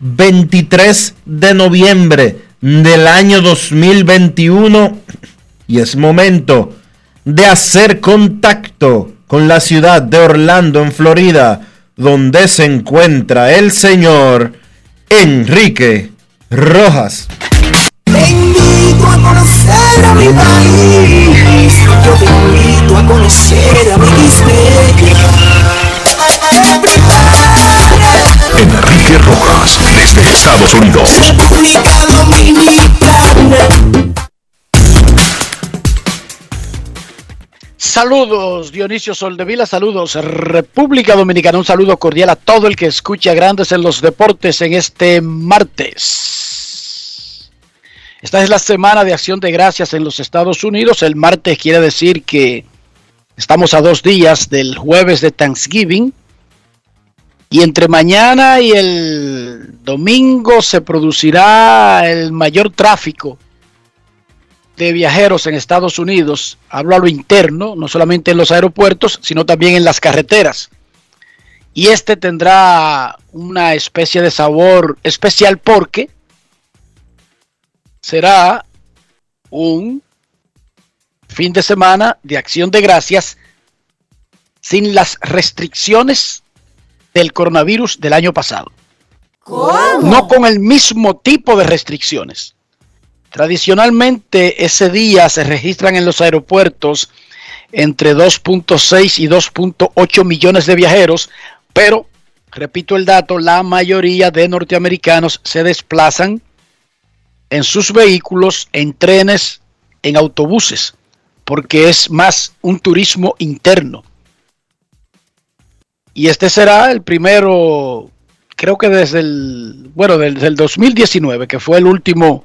23 de noviembre del año 2021 y es momento de hacer contacto con la ciudad de Orlando, en Florida, donde se encuentra el señor Enrique Rojas. Yo te invito a conocer a mi Enrique Rojas, desde Estados Unidos. República Dominicana. Saludos Dionisio Soldevila, saludos República Dominicana, un saludo cordial a todo el que escucha Grandes en los Deportes en este martes. Esta es la semana de acción de gracias en los Estados Unidos. El martes quiere decir que estamos a dos días del jueves de Thanksgiving. Y entre mañana y el domingo se producirá el mayor tráfico de viajeros en Estados Unidos. Hablo a lo interno, no solamente en los aeropuertos, sino también en las carreteras. Y este tendrá una especie de sabor especial porque será un fin de semana de acción de gracias sin las restricciones del coronavirus del año pasado. No con el mismo tipo de restricciones. Tradicionalmente ese día se registran en los aeropuertos entre 2.6 y 2.8 millones de viajeros, pero, repito el dato, la mayoría de norteamericanos se desplazan en sus vehículos, en trenes, en autobuses, porque es más un turismo interno. Y este será el primero, creo que desde el, bueno, desde el 2019, que fue el último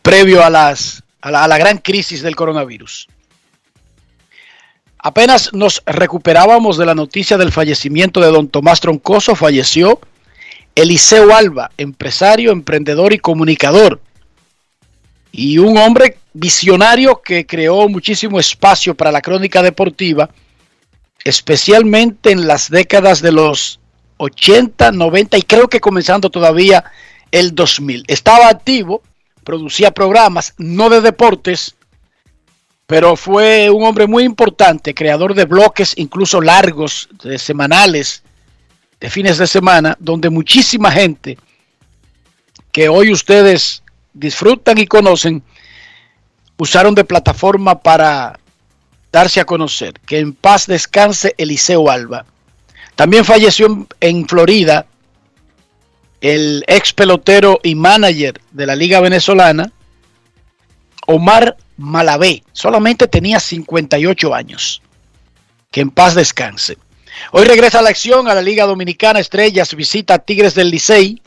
previo a, las, a, la, a la gran crisis del coronavirus. Apenas nos recuperábamos de la noticia del fallecimiento de don Tomás Troncoso, falleció Eliseo Alba, empresario, emprendedor y comunicador. Y un hombre visionario que creó muchísimo espacio para la crónica deportiva, especialmente en las décadas de los 80, 90 y creo que comenzando todavía el 2000. Estaba activo, producía programas, no de deportes, pero fue un hombre muy importante, creador de bloques incluso largos, de semanales, de fines de semana, donde muchísima gente que hoy ustedes disfrutan y conocen, usaron de plataforma para darse a conocer. Que en paz descanse Eliseo Alba. También falleció en, Florida el ex pelotero y manager de la Liga Venezolana, Omar Malavé. Solamente tenía 58 años. Que en paz descanse. Hoy regresa la acción a la Liga Dominicana. Estrellas visita a Tigres del Licey.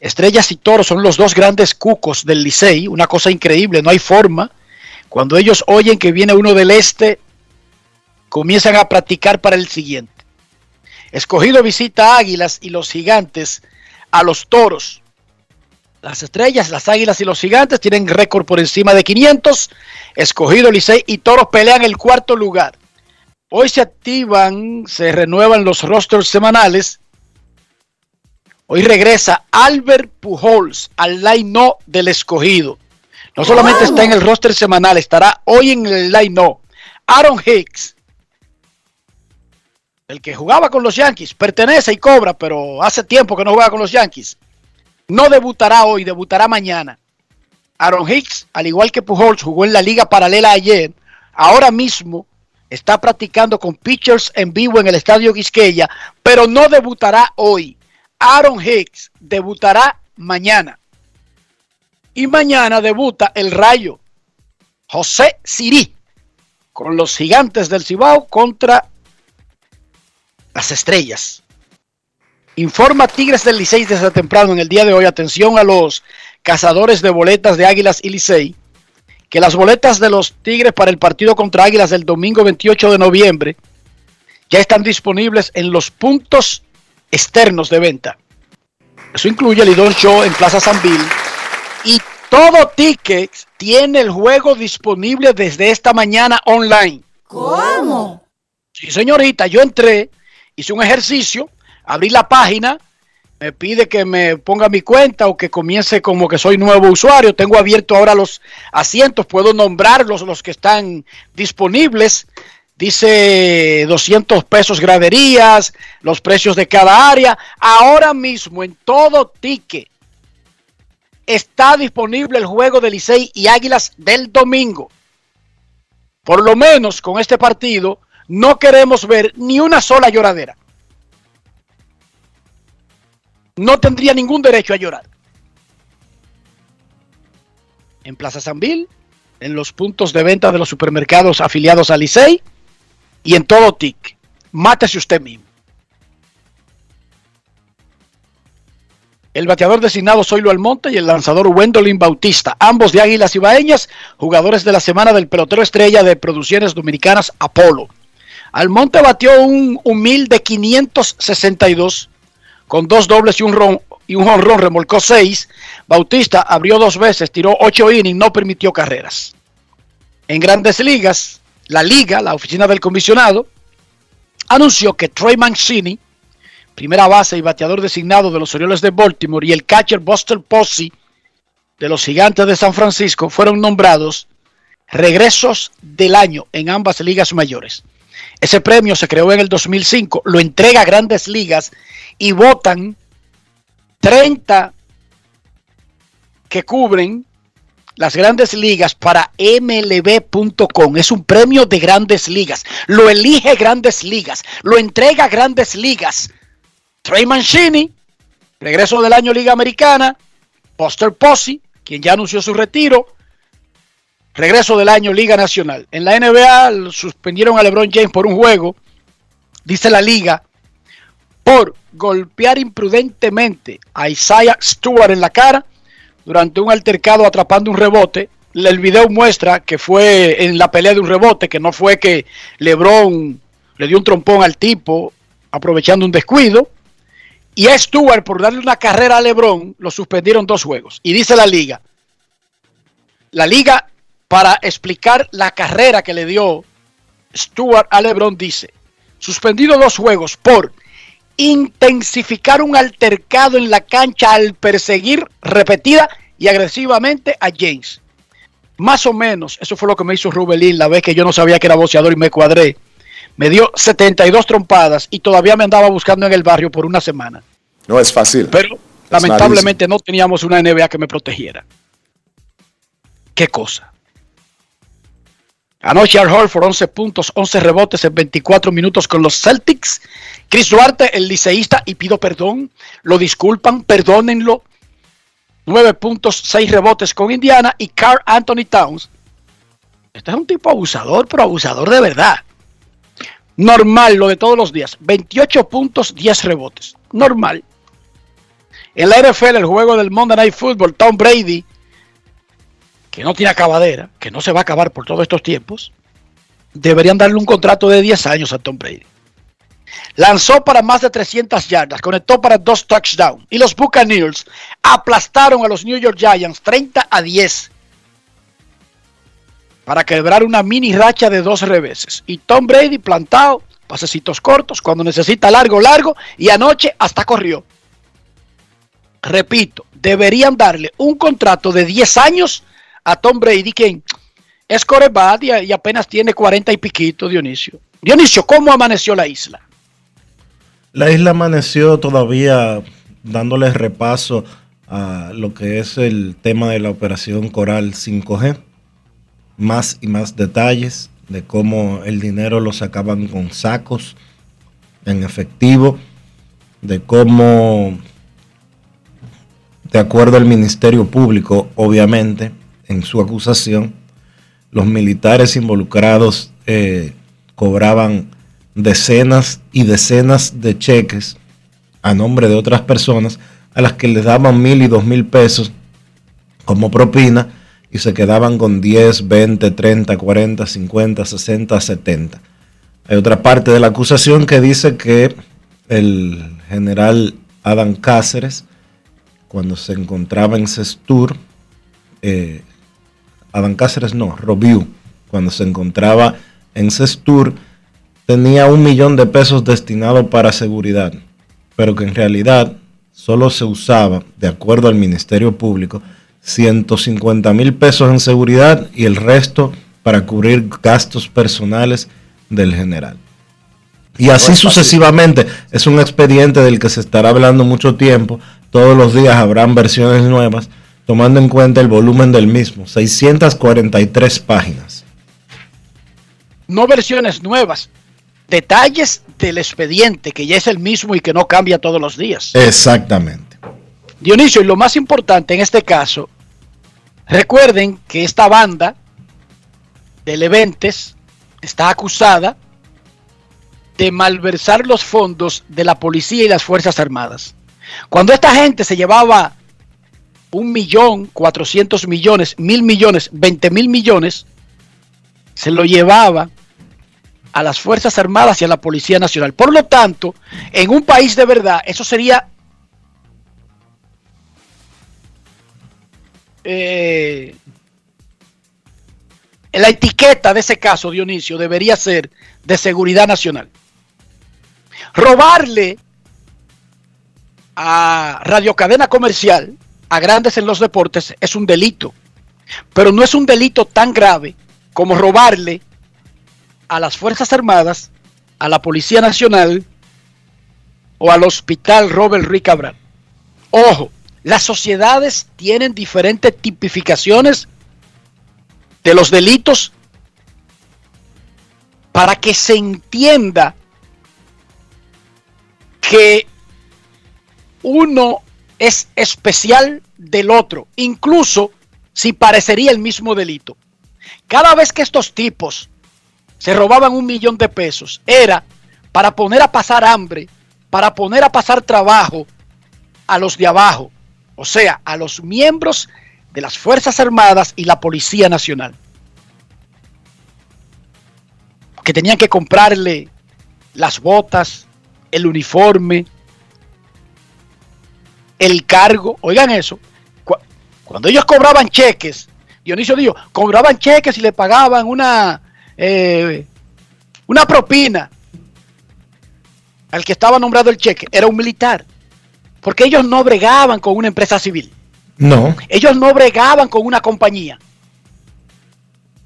Estrellas y Toros son los dos grandes cucos del Licey. Una cosa increíble, no hay forma. Cuando ellos oyen que viene uno del este, comienzan a practicar para el siguiente. Escogido visita Águilas y los Gigantes a los Toros. Las estrellas, las águilas y los gigantes tienen récord por encima de 500. Escogido Licey y Toros pelean el cuarto lugar. Hoy se activan, se renuevan los rosters semanales. Hoy regresa Albert Pujols al line-no del escogido. No solamente está en el roster semanal, estará hoy en el line-no. Aaron Hicks, el que jugaba con los Yankees, pertenece y cobra, pero hace tiempo que no juega con los Yankees no debutará hoy, debutará mañana. Aaron Hicks, al igual que Pujols, jugó en la liga paralela ayer. Ahora mismo está practicando con pitchers en vivo en el estadio Quisqueya, pero no debutará hoy. Aaron Hicks debutará mañana. Y mañana debuta el Rayo José Sirí con los gigantes del Cibao contra las estrellas. Informa Tigres del Licey desde temprano en el día de hoy. Atención a los cazadores de boletas de Águilas y Licey. Que las boletas de los Tigres para el partido contra Águilas del domingo 28 de noviembre ya están disponibles en los puntos externos de venta. Eso incluye el Idon Show en Plaza San Bill. Y todo Tickets tiene el juego disponible desde esta mañana online. ¿Cómo? Sí, señorita, yo entré, hice un ejercicio abrí la página, me pide que me ponga mi cuenta o que comience como que soy nuevo usuario. Tengo abierto ahora los asientos, puedo nombrarlos los que están disponibles. Dice 200 pesos graderías, los precios de cada área. Ahora mismo en todo ticket está disponible el juego de Licey y Águilas del domingo. Por lo menos con este partido no queremos ver ni una sola lloradera no tendría ningún derecho a llorar. En Plaza Sanvil, en los puntos de venta de los supermercados afiliados a Licey y en todo TIC. Mátese usted mismo. El bateador designado Zoilo Almonte y el lanzador Wendolin Bautista, ambos de Águilas Ibaeñas, jugadores de la semana del pelotero estrella de producciones dominicanas Apolo. Almonte batió un humilde 562 con dos dobles y un ron, y un honrón remolcó seis. Bautista abrió dos veces, tiró ocho innings, no permitió carreras. En grandes ligas, la liga, la oficina del comisionado, anunció que Trey Mancini, primera base y bateador designado de los Orioles de Baltimore, y el catcher Buster Posey de los Gigantes de San Francisco fueron nombrados regresos del año en ambas ligas mayores. Ese premio se creó en el 2005, lo entrega a grandes ligas y votan 30 que cubren las grandes ligas para mlb.com. Es un premio de grandes ligas. Lo elige grandes ligas. Lo entrega grandes ligas. Trey Mancini, regreso del año Liga Americana. Buster Posey, quien ya anunció su retiro. Regreso del año Liga Nacional. En la NBA suspendieron a LeBron James por un juego. Dice la liga por golpear imprudentemente a Isaiah Stewart en la cara durante un altercado atrapando un rebote. El video muestra que fue en la pelea de un rebote, que no fue que LeBron le dio un trompón al tipo aprovechando un descuido. Y a Stewart, por darle una carrera a LeBron, lo suspendieron dos juegos. Y dice la liga, la liga, para explicar la carrera que le dio Stewart a LeBron, dice, suspendido dos juegos por intensificar un altercado en la cancha al perseguir repetida y agresivamente a James. Más o menos, eso fue lo que me hizo Rubelín la vez que yo no sabía que era boxeador y me cuadré. Me dio 72 trompadas y todavía me andaba buscando en el barrio por una semana. No es fácil. Pero lamentablemente no teníamos una NBA que me protegiera. ¿Qué cosa? Anoche Al Horford 11 puntos, 11 rebotes en 24 minutos con los Celtics. Chris Duarte, el liceísta, y pido perdón, lo disculpan, perdónenlo. 9 puntos, 6 rebotes con Indiana y Carl Anthony Towns. Este es un tipo abusador, pero abusador de verdad. Normal, lo de todos los días. 28 puntos, 10 rebotes. Normal. En la NFL, el juego del Monday Night Football, Tom Brady, que no tiene acabadera, que no se va a acabar por todos estos tiempos, deberían darle un contrato de 10 años a Tom Brady. Lanzó para más de 300 yardas, conectó para dos touchdowns y los Buccaneers aplastaron a los New York Giants 30 a 10 para quebrar una mini racha de dos reveses. Y Tom Brady plantado, pasecitos cortos, cuando necesita largo, largo, y anoche hasta corrió. Repito, deberían darle un contrato de 10 años a Tom Brady, que es coreback y apenas tiene 40 y piquito, Dionisio. Dionisio, ¿cómo amaneció la isla? La isla amaneció todavía dándole repaso a lo que es el tema de la operación Coral 5G más y más detalles de cómo el dinero lo sacaban con sacos en efectivo, de cómo, de acuerdo al Ministerio Público, obviamente, en su acusación, los militares involucrados eh, cobraban decenas y decenas de cheques a nombre de otras personas a las que les daban mil y dos mil pesos como propina y se quedaban con 10, 20, 30, 40, 50, 60, 70. Hay otra parte de la acusación que dice que el general Adam Cáceres, cuando se encontraba en Sestur, eh, Adam Cáceres no, Robiu, cuando se encontraba en Sestur, tenía un millón de pesos destinado para seguridad, pero que en realidad solo se usaba, de acuerdo al Ministerio Público, 150 mil pesos en seguridad y el resto para cubrir gastos personales del general. Y así sucesivamente. Es un expediente del que se estará hablando mucho tiempo. Todos los días habrán versiones nuevas, tomando en cuenta el volumen del mismo. 643 páginas. No versiones nuevas. Detalles del expediente, que ya es el mismo y que no cambia todos los días. Exactamente. Dionisio, y lo más importante en este caso Recuerden que esta banda de Leventes está acusada de malversar los fondos de la policía y las Fuerzas Armadas. Cuando esta gente se llevaba un millón, cuatrocientos millones, mil millones, veinte mil millones, se lo llevaba a las Fuerzas Armadas y a la Policía Nacional. Por lo tanto, en un país de verdad, eso sería eh, la etiqueta de ese caso, Dionisio, debería ser de seguridad nacional. Robarle a radiocadena comercial, a grandes en los deportes, es un delito. Pero no es un delito tan grave como robarle a las Fuerzas Armadas, a la Policía Nacional o al Hospital Robert Rick Cabral. Ojo, las sociedades tienen diferentes tipificaciones de los delitos para que se entienda que uno es especial del otro, incluso si parecería el mismo delito. Cada vez que estos tipos se robaban un millón de pesos, era para poner a pasar hambre, para poner a pasar trabajo a los de abajo o sea, a los miembros de las Fuerzas Armadas y la Policía Nacional, que tenían que comprarle las botas, el uniforme, el cargo. Oigan eso, cuando ellos cobraban cheques, Dionisio dijo, cobraban cheques y le pagaban una, eh, una propina al que estaba nombrado el cheque, era un militar. Porque ellos no bregaban con una empresa civil. No. Ellos no bregaban con una compañía.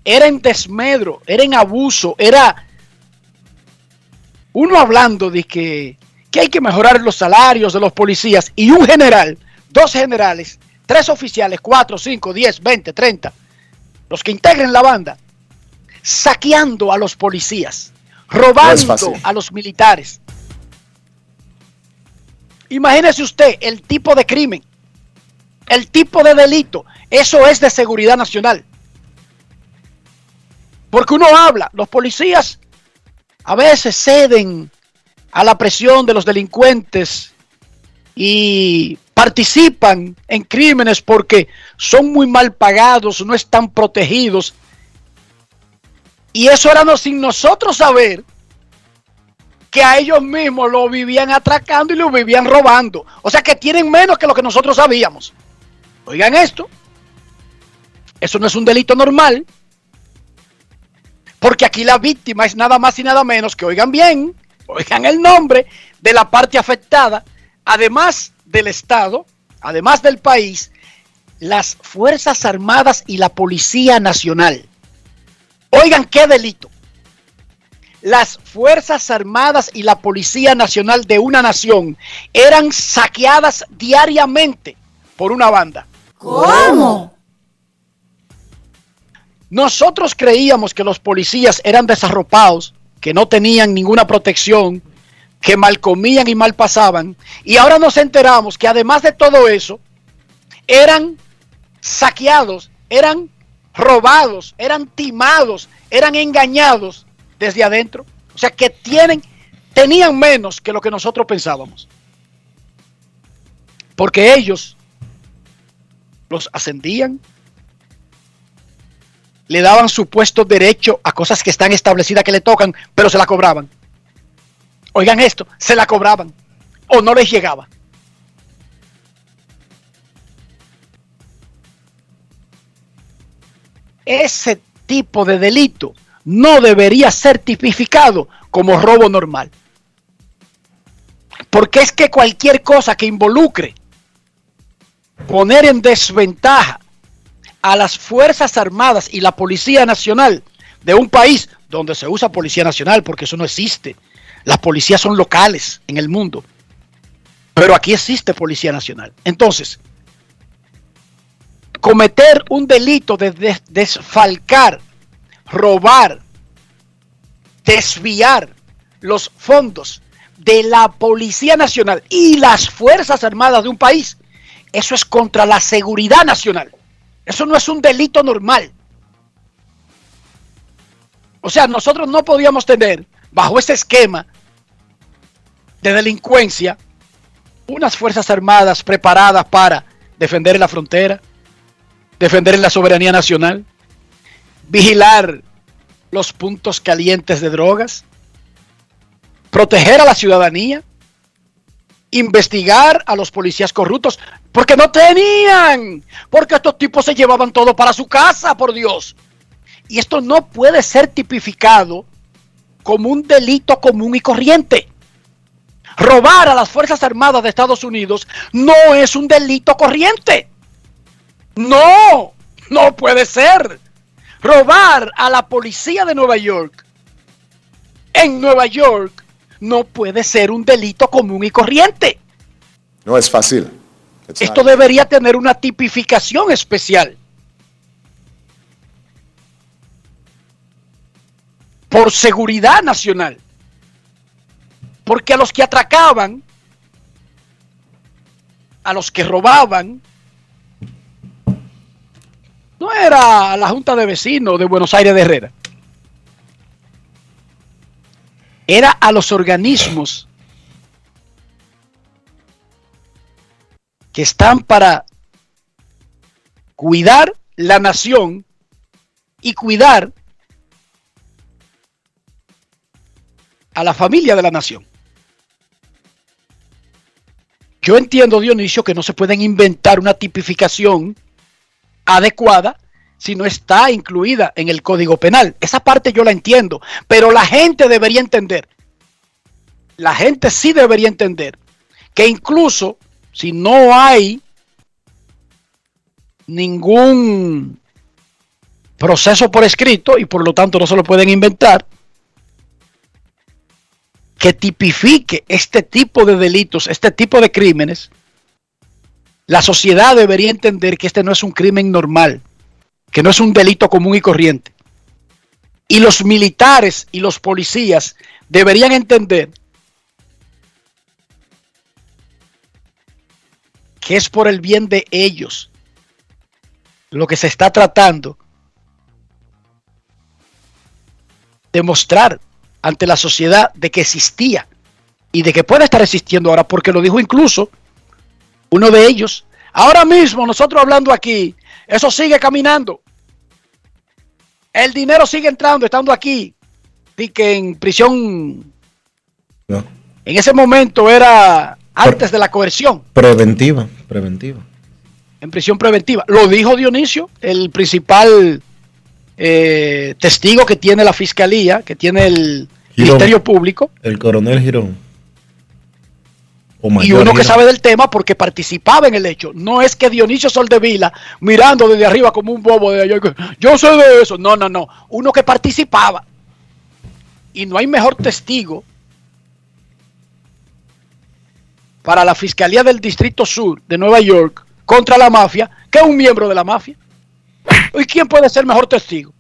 Era en desmedro, era en abuso, era uno hablando de que, que hay que mejorar los salarios de los policías y un general, dos generales, tres oficiales, cuatro, cinco, diez, veinte, treinta, los que integren la banda, saqueando a los policías, robando a los militares. Imagínese usted el tipo de crimen, el tipo de delito. Eso es de seguridad nacional. Porque uno habla, los policías a veces ceden a la presión de los delincuentes y participan en crímenes porque son muy mal pagados, no están protegidos. Y eso era sin nosotros saber que a ellos mismos lo vivían atracando y lo vivían robando. O sea que tienen menos que lo que nosotros sabíamos. Oigan esto. Eso no es un delito normal. Porque aquí la víctima es nada más y nada menos que, oigan bien, oigan el nombre de la parte afectada, además del Estado, además del país, las Fuerzas Armadas y la Policía Nacional. Oigan qué delito. Las Fuerzas Armadas y la Policía Nacional de una nación eran saqueadas diariamente por una banda. ¿Cómo? Nosotros creíamos que los policías eran desarropados, que no tenían ninguna protección, que mal comían y mal pasaban. Y ahora nos enteramos que además de todo eso, eran saqueados, eran robados, eran timados, eran engañados desde adentro. O sea que tienen, tenían menos que lo que nosotros pensábamos. Porque ellos los ascendían, le daban supuesto derecho a cosas que están establecidas que le tocan, pero se la cobraban. Oigan esto, se la cobraban o no les llegaba. Ese tipo de delito no debería ser tipificado como robo normal. Porque es que cualquier cosa que involucre poner en desventaja a las Fuerzas Armadas y la Policía Nacional de un país donde se usa Policía Nacional, porque eso no existe. Las policías son locales en el mundo. Pero aquí existe Policía Nacional. Entonces, cometer un delito de desfalcar, robar, desviar los fondos de la Policía Nacional y las Fuerzas Armadas de un país, eso es contra la seguridad nacional. Eso no es un delito normal. O sea, nosotros no podíamos tener, bajo ese esquema de delincuencia, unas Fuerzas Armadas preparadas para defender la frontera, defender la soberanía nacional, vigilar los puntos calientes de drogas, proteger a la ciudadanía, investigar a los policías corruptos, porque no tenían, porque estos tipos se llevaban todo para su casa, por Dios. Y esto no puede ser tipificado como un delito común y corriente. Robar a las Fuerzas Armadas de Estados Unidos no es un delito corriente. No, no puede ser. Robar a la policía de Nueva York en Nueva York no puede ser un delito común y corriente. No es fácil. Esto debería tener una tipificación especial. Por seguridad nacional. Porque a los que atracaban, a los que robaban, no era la Junta de Vecinos de Buenos Aires de Herrera. Era a los organismos que están para cuidar la nación y cuidar a la familia de la nación. Yo entiendo, Dionisio, que no se pueden inventar una tipificación adecuada si no está incluida en el Código Penal. Esa parte yo la entiendo, pero la gente debería entender, la gente sí debería entender que incluso si no hay ningún proceso por escrito y por lo tanto no se lo pueden inventar, que tipifique este tipo de delitos, este tipo de crímenes, la sociedad debería entender que este no es un crimen normal, que no es un delito común y corriente. Y los militares y los policías deberían entender que es por el bien de ellos lo que se está tratando de mostrar ante la sociedad de que existía y de que puede estar existiendo ahora, porque lo dijo incluso uno de ellos. Ahora mismo, nosotros hablando aquí, eso sigue caminando. El dinero sigue entrando, estando aquí. Y que en prisión, No. en ese momento era antes de la coerción, Preventiva, preventiva. en prisión preventiva. Lo dijo Dionisio, el principal eh, testigo que tiene la fiscalía, que tiene el Girón. Ministerio Público. El coronel Girón. Y uno que sabe del tema porque participaba en el hecho. No es que Dionisio Soldevila mirando desde arriba como un bobo de allá. Yo sé de eso. No, no, no. Uno que participaba. Y no hay mejor testigo para la Fiscalía del Distrito Sur de Nueva York contra la mafia que un miembro de la mafia. ¿Y quién puede ser mejor testigo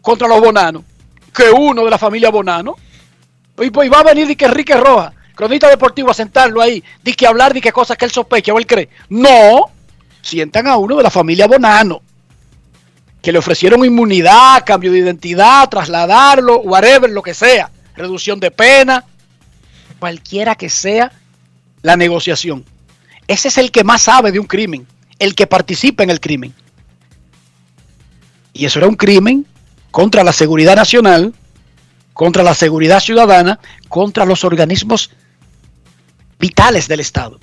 contra los bonanos que uno de la familia Bonano? Y pues va a venir y que Enrique Roja, cronista deportivo, a sentarlo ahí, di que hablar de qué cosas que él sospecha o él cree. No, sientan a uno de la familia Bonano, que le ofrecieron inmunidad, cambio de identidad, trasladarlo, whatever, lo que sea, reducción de pena, cualquiera que sea la negociación. Ese es el que más sabe de un crimen, el que participa en el crimen. Y eso era un crimen contra la seguridad nacional, contra la seguridad ciudadana, contra los organismos vitales del Estado,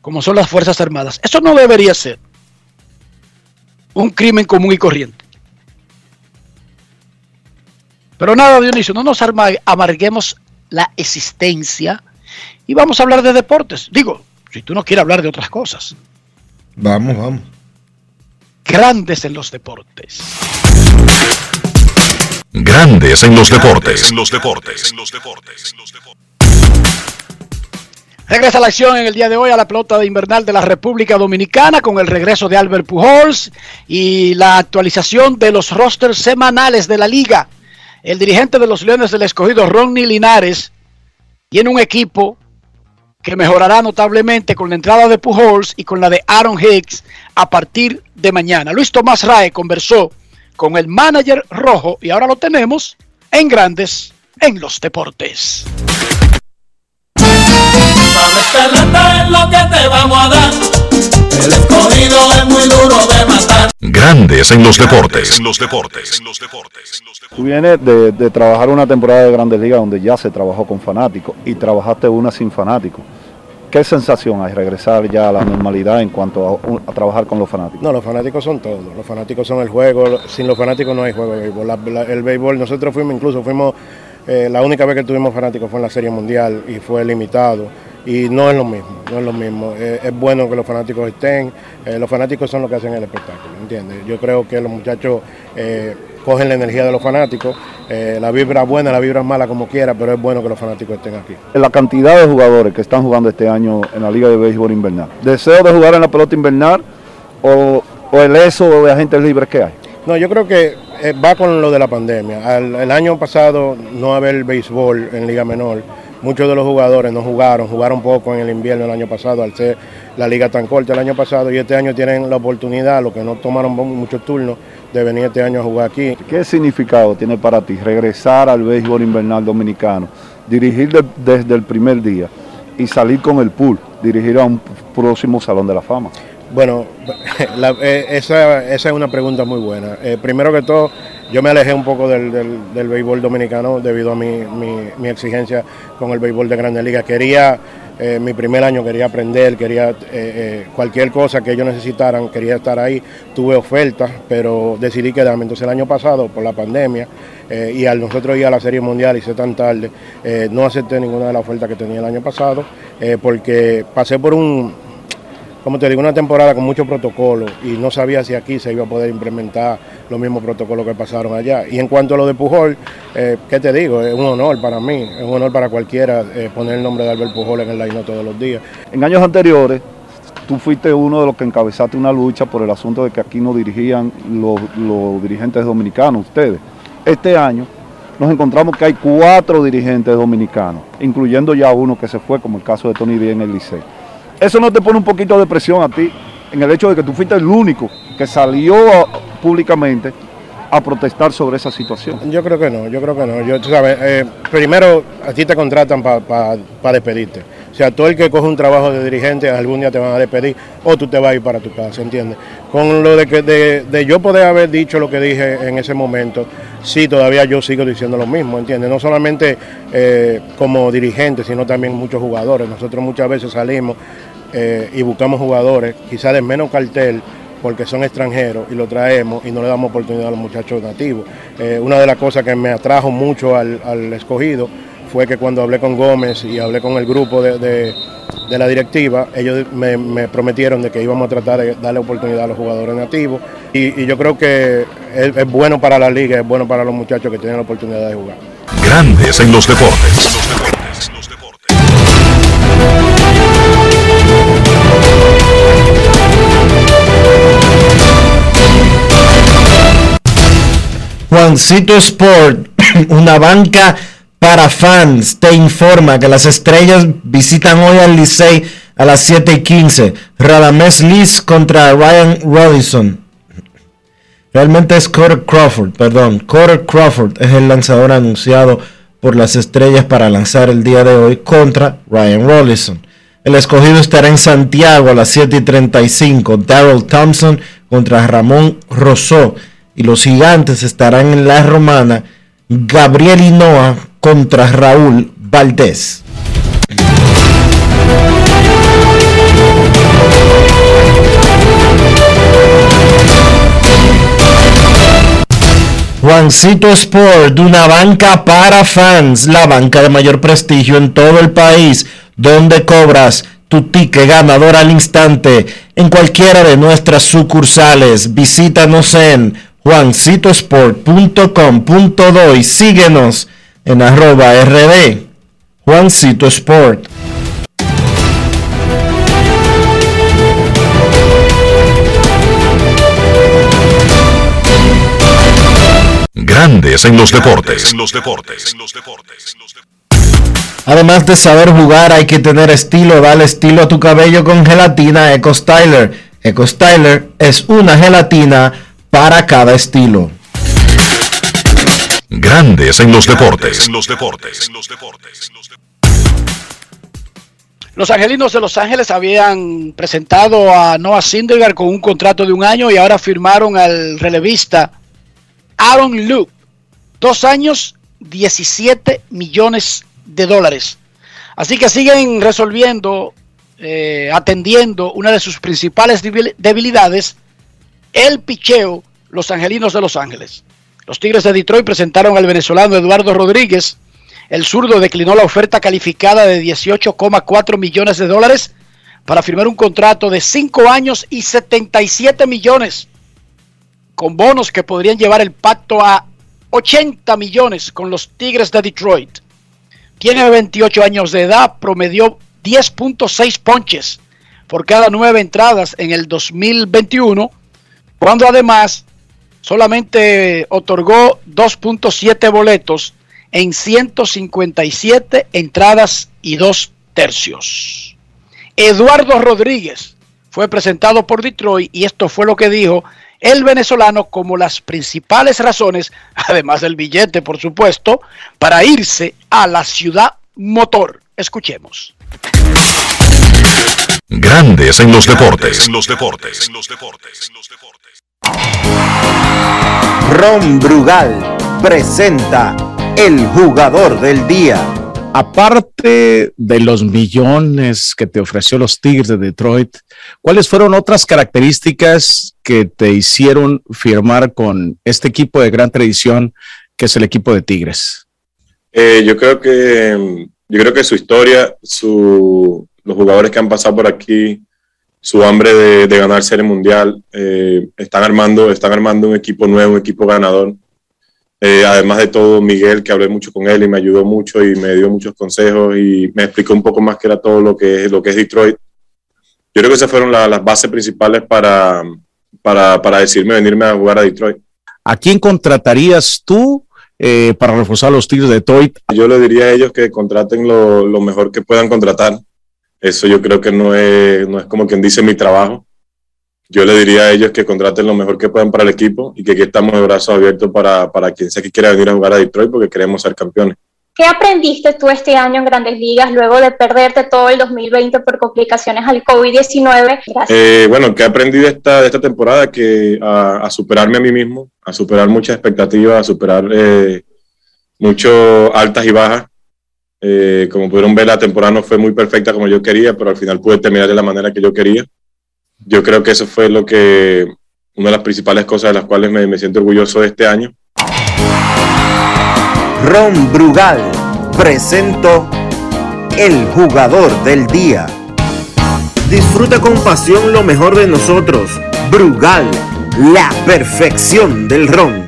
como son las Fuerzas Armadas. Eso no debería ser un crimen común y corriente. Pero nada, Dionisio, no nos arma- amarguemos la existencia y vamos a hablar de deportes. Digo, si tú no quieres hablar de otras cosas, Vamos, vamos. grandes en los deportes. Grandes en los deportes. En los deportes. Regresa la acción en el día de hoy a la pelota de invernal de la República Dominicana con el regreso de Albert Pujols y la actualización de los rosters semanales de la liga. El dirigente de los Leones del Escogido, Ronnie Linares, tiene un equipo que mejorará notablemente con la entrada de Pujols y con la de Aaron Hicks a partir de mañana. Luis Tomás Rae conversó con el manager rojo y ahora lo tenemos en Grandes en los Deportes. Sabes que reta es lo que te vamos a dar. El escogido es muy duro de matar. Grandes en los deportes. En los deportes. Tú vienes de, de trabajar una temporada de Grandes Ligas donde ya se trabajó con fanáticos y trabajaste una sin fanáticos. ¿Qué sensación hay regresar ya a la normalidad en cuanto a, trabajar con los fanáticos? No, los fanáticos son todos. Los fanáticos son el juego. Sin los fanáticos no hay juego de béisbol. La- la- el béisbol, nosotros fuimos, incluso fuimos, eh, la única vez que tuvimos fanáticos fue en la Serie Mundial y fue limitado. Y no es lo mismo, no es lo mismo. Eh, es bueno que los fanáticos estén. Eh, los fanáticos son los que hacen el espectáculo, ¿entiendes? Yo creo que los muchachos eh, cogen la energía de los fanáticos. la vibra buena, la vibra mala, como quiera, pero es bueno que los fanáticos estén aquí. La cantidad de jugadores que están jugando este año en la Liga de Béisbol Invernal. ¿Deseo de jugar en la pelota invernal o, o el eso de agentes libres que hay? No, yo creo que va con lo de la pandemia. Al- el año pasado no haber béisbol en Liga Menor, muchos de los jugadores no jugaron, jugaron poco en el invierno el año pasado al ser la liga tan corta el año pasado y este año tienen la oportunidad, los que no tomaron mu- muchos turnos, de venir este año a jugar aquí. ¿Qué significado tiene para ti regresar al béisbol invernal dominicano, dirigir de- desde el primer día y salir con el pool, dirigir a un próximo Salón de la Fama? Bueno, la- eh, esa, esa es una pregunta muy buena. Eh, primero que todo, yo me alejé un poco del, del- del béisbol dominicano debido a mi, mi- exigencia con el béisbol de Grandes Ligas. Quería, eh, mi primer año quería aprender, quería eh, eh, cualquier cosa que ellos necesitaran, quería estar ahí. Tuve ofertas, pero decidí quedarme. Entonces el año pasado, por la pandemia, y al nosotros ir a la Serie Mundial y ser tan tarde, no acepté ninguna de las ofertas que tenía el año pasado, porque pasé por un como te digo, una temporada con mucho protocolo y no sabía si aquí se iba a poder implementar los mismos protocolos que pasaron allá. Y en cuanto a lo de Pujol, eh, ¿qué te digo? Es un honor para mí, es un honor para cualquiera eh, poner el nombre de Albert Pujol en el line todos los días. En años anteriores, tú fuiste uno de los que encabezaste una lucha por el asunto de que aquí no dirigían los, los dirigentes dominicanos, ustedes. Este año nos encontramos que hay cuatro dirigentes dominicanos, incluyendo ya uno que se fue, como el caso de Tony Díaz en el Liceo. ¿Eso no te pone un poquito de presión a ti en el hecho de que tú fuiste el único que salió públicamente a protestar sobre esa situación. Yo creo que no, yo creo que no. Yo, sabes, eh, primero a ti te contratan para despedirte. O sea, todo el que coge un trabajo de dirigente algún día te van a despedir o tú te vas a ir para tu casa, ¿entiendes? Con lo de que de, yo poder haber dicho lo que dije en ese momento, sí, todavía yo sigo diciendo lo mismo, ¿entiendes? No solamente eh, como dirigente, sino también muchos jugadores. Nosotros muchas veces salimos eh, y buscamos jugadores, quizás de menos cartel, porque son extranjeros y lo traemos y no le damos oportunidad a los muchachos nativos. Eh, una de las cosas que me atrajo mucho al, escogido fue que cuando hablé con Gómez y hablé con el grupo de, la directiva, ellos me, prometieron de que íbamos a tratar de darle oportunidad a los jugadores nativos y, yo creo que es, bueno para la liga, es bueno para los muchachos que tienen la oportunidad de jugar. Grandes en los deportes. Juancito Sport, una banca para fans, te informa que las estrellas visitan hoy al Licey a las 7 y 15. Radamés Liz contra Ryan Robinson. Realmente es Carter Crawford, perdón. Carter Crawford es el lanzador anunciado por las estrellas para lanzar el día de hoy contra Ryan Robinson. El escogido estará en Santiago a las 7 y 35. Daryl Thompson contra Ramón Rousseau y los gigantes estarán en la romana Gabriel Hinoa contra Raúl Valdés. Juancito Sport, una banca para fans, la banca de mayor prestigio en todo el país, donde cobras tu ticket ganador al instante en cualquiera de nuestras sucursales. Visítanos en juancitosport.com.do y síguenos en arroba rd Juancito Sport. Grandes en los deportes. En los deportes. Además de saber jugar, hay que tener estilo. Dale estilo a tu cabello con gelatina Eco Styler. Eco Styler es una gelatina para cada estilo. Grandes en los deportes. los deportes. Los angelinos de Los Ángeles habían presentado a Noah Syndergaard con un contrato de un año y ahora firmaron al relevista Aaron Luke. Dos años, 17 millones de dólares. Así que siguen resolviendo, eh, atendiendo una de sus principales debilidades, el picheo, los angelinos de Los Ángeles. Los Tigres de Detroit presentaron al venezolano Eduardo Rodríguez. El zurdo declinó la oferta calificada de 18,4 millones de dólares para firmar un contrato de 5 años y 77 millones, con bonos que podrían llevar el pacto a 80 millones con los Tigres de Detroit. Tiene 28 años de edad, promedió 10.6 ponches por cada nueve entradas en el 2021 cuando además solamente otorgó 2.7 boletos en 157 entradas y dos tercios. Eduardo Rodríguez fue presentado por Detroit y esto fue lo que dijo el venezolano como las principales razones, además del billete por supuesto, para irse a la ciudad motor. Escuchemos. Grandes en los deportes. En los deportes. En los deportes. Ron Brugal presenta el jugador del día. Aparte de los millones que te ofreció los Tigres de Detroit, ¿cuáles fueron otras características que te hicieron firmar con este equipo de gran tradición que es el equipo de Tigres? Eh, yo creo que yo creo que su historia, su, los jugadores que han pasado por aquí, su hambre de, de ganar Serie Mundial. Eh, están, armando, están armando un equipo nuevo, un equipo ganador. Eh, además de todo, Miguel, que hablé mucho con él y me ayudó mucho y me dio muchos consejos y me explicó un poco más que era todo lo que es, lo que es Detroit. Yo creo que esas fueron las bases principales para, para, para, decirme venirme a jugar a Detroit. ¿A quién contratarías tú eh, para reforzar los Tigres de Detroit? Yo le diría a ellos que contraten lo, lo mejor que puedan contratar eso yo creo que no es, no es como quien dice mi trabajo. yo le diría a ellos que contraten lo mejor que puedan para el equipo y que aquí estamos de brazos abiertos para, para quien sea que quiera venir a jugar a Detroit porque queremos ser campeones. ¿Qué aprendiste tú este año en Grandes Ligas luego de perderte todo el 2020 por complicaciones al COVID-19? Eh, bueno, ¿qué aprendí de esta, de esta temporada? Que a, a, superarme a mí mismo, a superar muchas expectativas, a superar eh, muchas altas y bajas. Eh, como pudieron ver, la temporada no fue muy perfecta como yo quería, pero al final pude terminar de la manera que yo quería. Yo creo que eso fue lo que, una de las principales cosas de las cuales me, me siento orgulloso de este año. Ron Brugal presento el jugador del día. Disfruta con pasión lo mejor de nosotros. Brugal, la perfección del ron.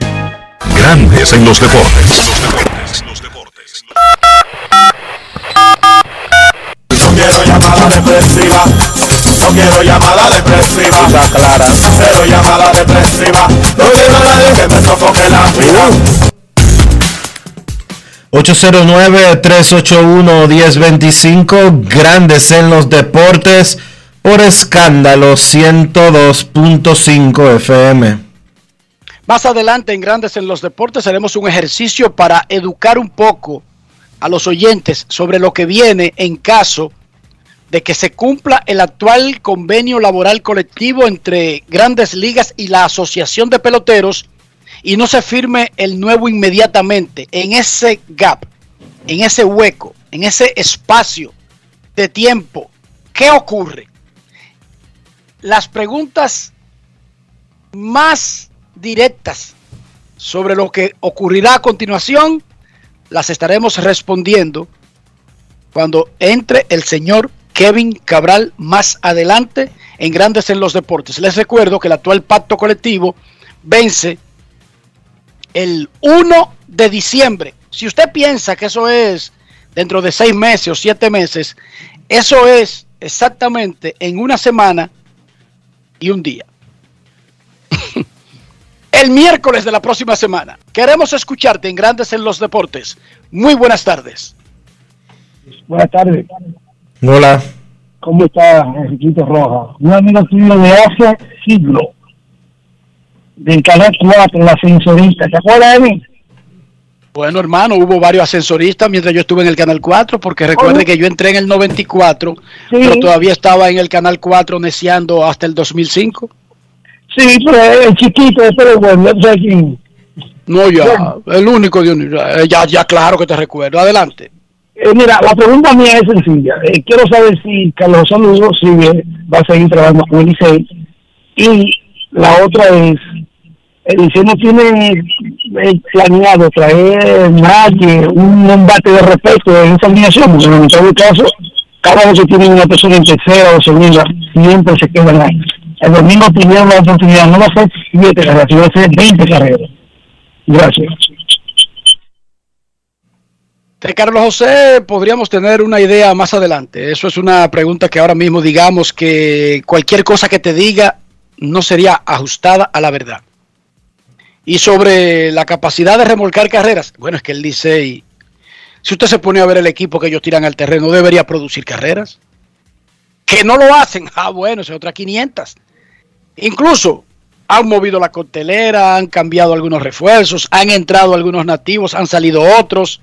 Grandes en los deportes. Quiero llamada depresiva. clara. Cero llamada depresiva. No quiero a nadie que me sofoque la vida. 809-381-1025, Grandes en los Deportes, por escándalo 102.5 FM. Más adelante en Grandes en los Deportes haremos un ejercicio para educar un poco a los oyentes sobre lo que viene en caso de que se cumpla el actual convenio laboral colectivo entre Grandes Ligas y la Asociación de Peloteros y no se firme el nuevo inmediatamente en ese gap, en ese hueco, en ese espacio de tiempo, ¿qué ocurre? Las preguntas más directas sobre lo que ocurrirá a continuación las estaremos respondiendo cuando entre el señor Kevin Cabral más adelante en Grandes en los Deportes. Les recuerdo que el actual pacto colectivo vence el 1 de diciembre. Si usted piensa que eso es dentro de seis meses o siete meses, eso es exactamente en una semana y un día. el miércoles de la próxima semana. Queremos escucharte en Grandes en los Deportes. Muy buenas tardes. Buenas tardes. Hola. ¿Cómo está Enriquito Roja? Un amigo tuyo de hace siglo del canal 4, el ascensorista. ¿Te acuerdas de mí? Bueno, hermano, hubo varios ascensoristas mientras yo estuve en el Canal 4, porque recuerde ¿Cómo? que yo entré en el 94, Sí. pero todavía estaba en el Canal 4 neciando hasta el 2005. Sí, pero el chiquito, pero bueno, no sé quién. No, ya, el único de un- ya, ya, claro que te recuerdo. Adelante. Eh, mira, la pregunta mía es sencilla. Eh, quiero saber si Carlos Saludo sigue, va a seguir trabajando con el Licey. Y la otra es, el Licey no tiene eh, planeado traer nadie, un embate de respeto en esa alineación, porque en todo caso, cada vez que tienen una persona en tercera o segunda, siempre se quedan ahí. El domingo tuvieron la oportunidad, no va a ser siete carreras, sino va a ser 20 carreras. Gracias. De Carlos José podríamos tener una idea más adelante. Eso es una pregunta que ahora mismo digamos que cualquier cosa que te diga no sería ajustada a la verdad. Y sobre la capacidad de remolcar carreras, bueno, es que el Licey, si usted se pone a ver el equipo que ellos tiran al terreno, debería producir carreras. Que no lo hacen, ah, bueno, es otra 500. Incluso han movido la coctelera, han cambiado algunos refuerzos, han entrado algunos nativos, han salido otros.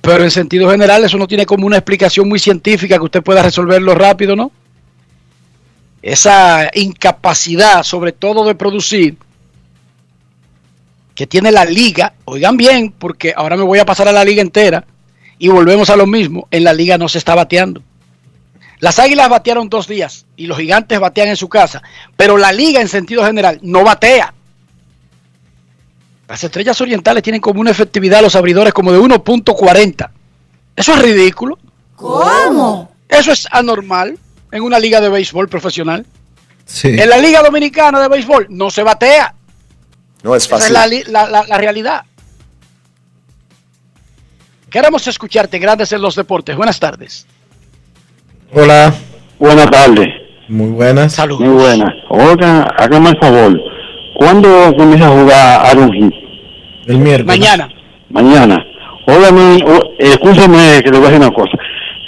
Pero en sentido general eso no tiene como una explicación muy científica que usted pueda resolverlo rápido, ¿no? Esa incapacidad, sobre todo de producir, que tiene la liga, oigan bien, porque ahora me voy a pasar a la liga entera y volvemos a lo mismo, en la liga no se está bateando. Las águilas batearon dos días y los gigantes batean en su casa, pero la liga en sentido general no batea. Las estrellas orientales tienen como una efectividad los abridores como de 1.40. Eso es ridículo. ¿Cómo? Eso es anormal en una liga de béisbol profesional. Sí. En la liga dominicana de béisbol no se batea. No es Esa es fácil. la, la- la- la realidad. Queremos escucharte, Grandes en los Deportes. Buenas tardes. Hola. Buenas tardes. Muy buenas. Saludos. Muy buenas. Oiga, hágame el favor. ¿Cuándo comienza a jugar Aaron Hicks? El miércoles. Mañana. Mañana. Óigame, ó- escúcheme que le voy a decir una cosa.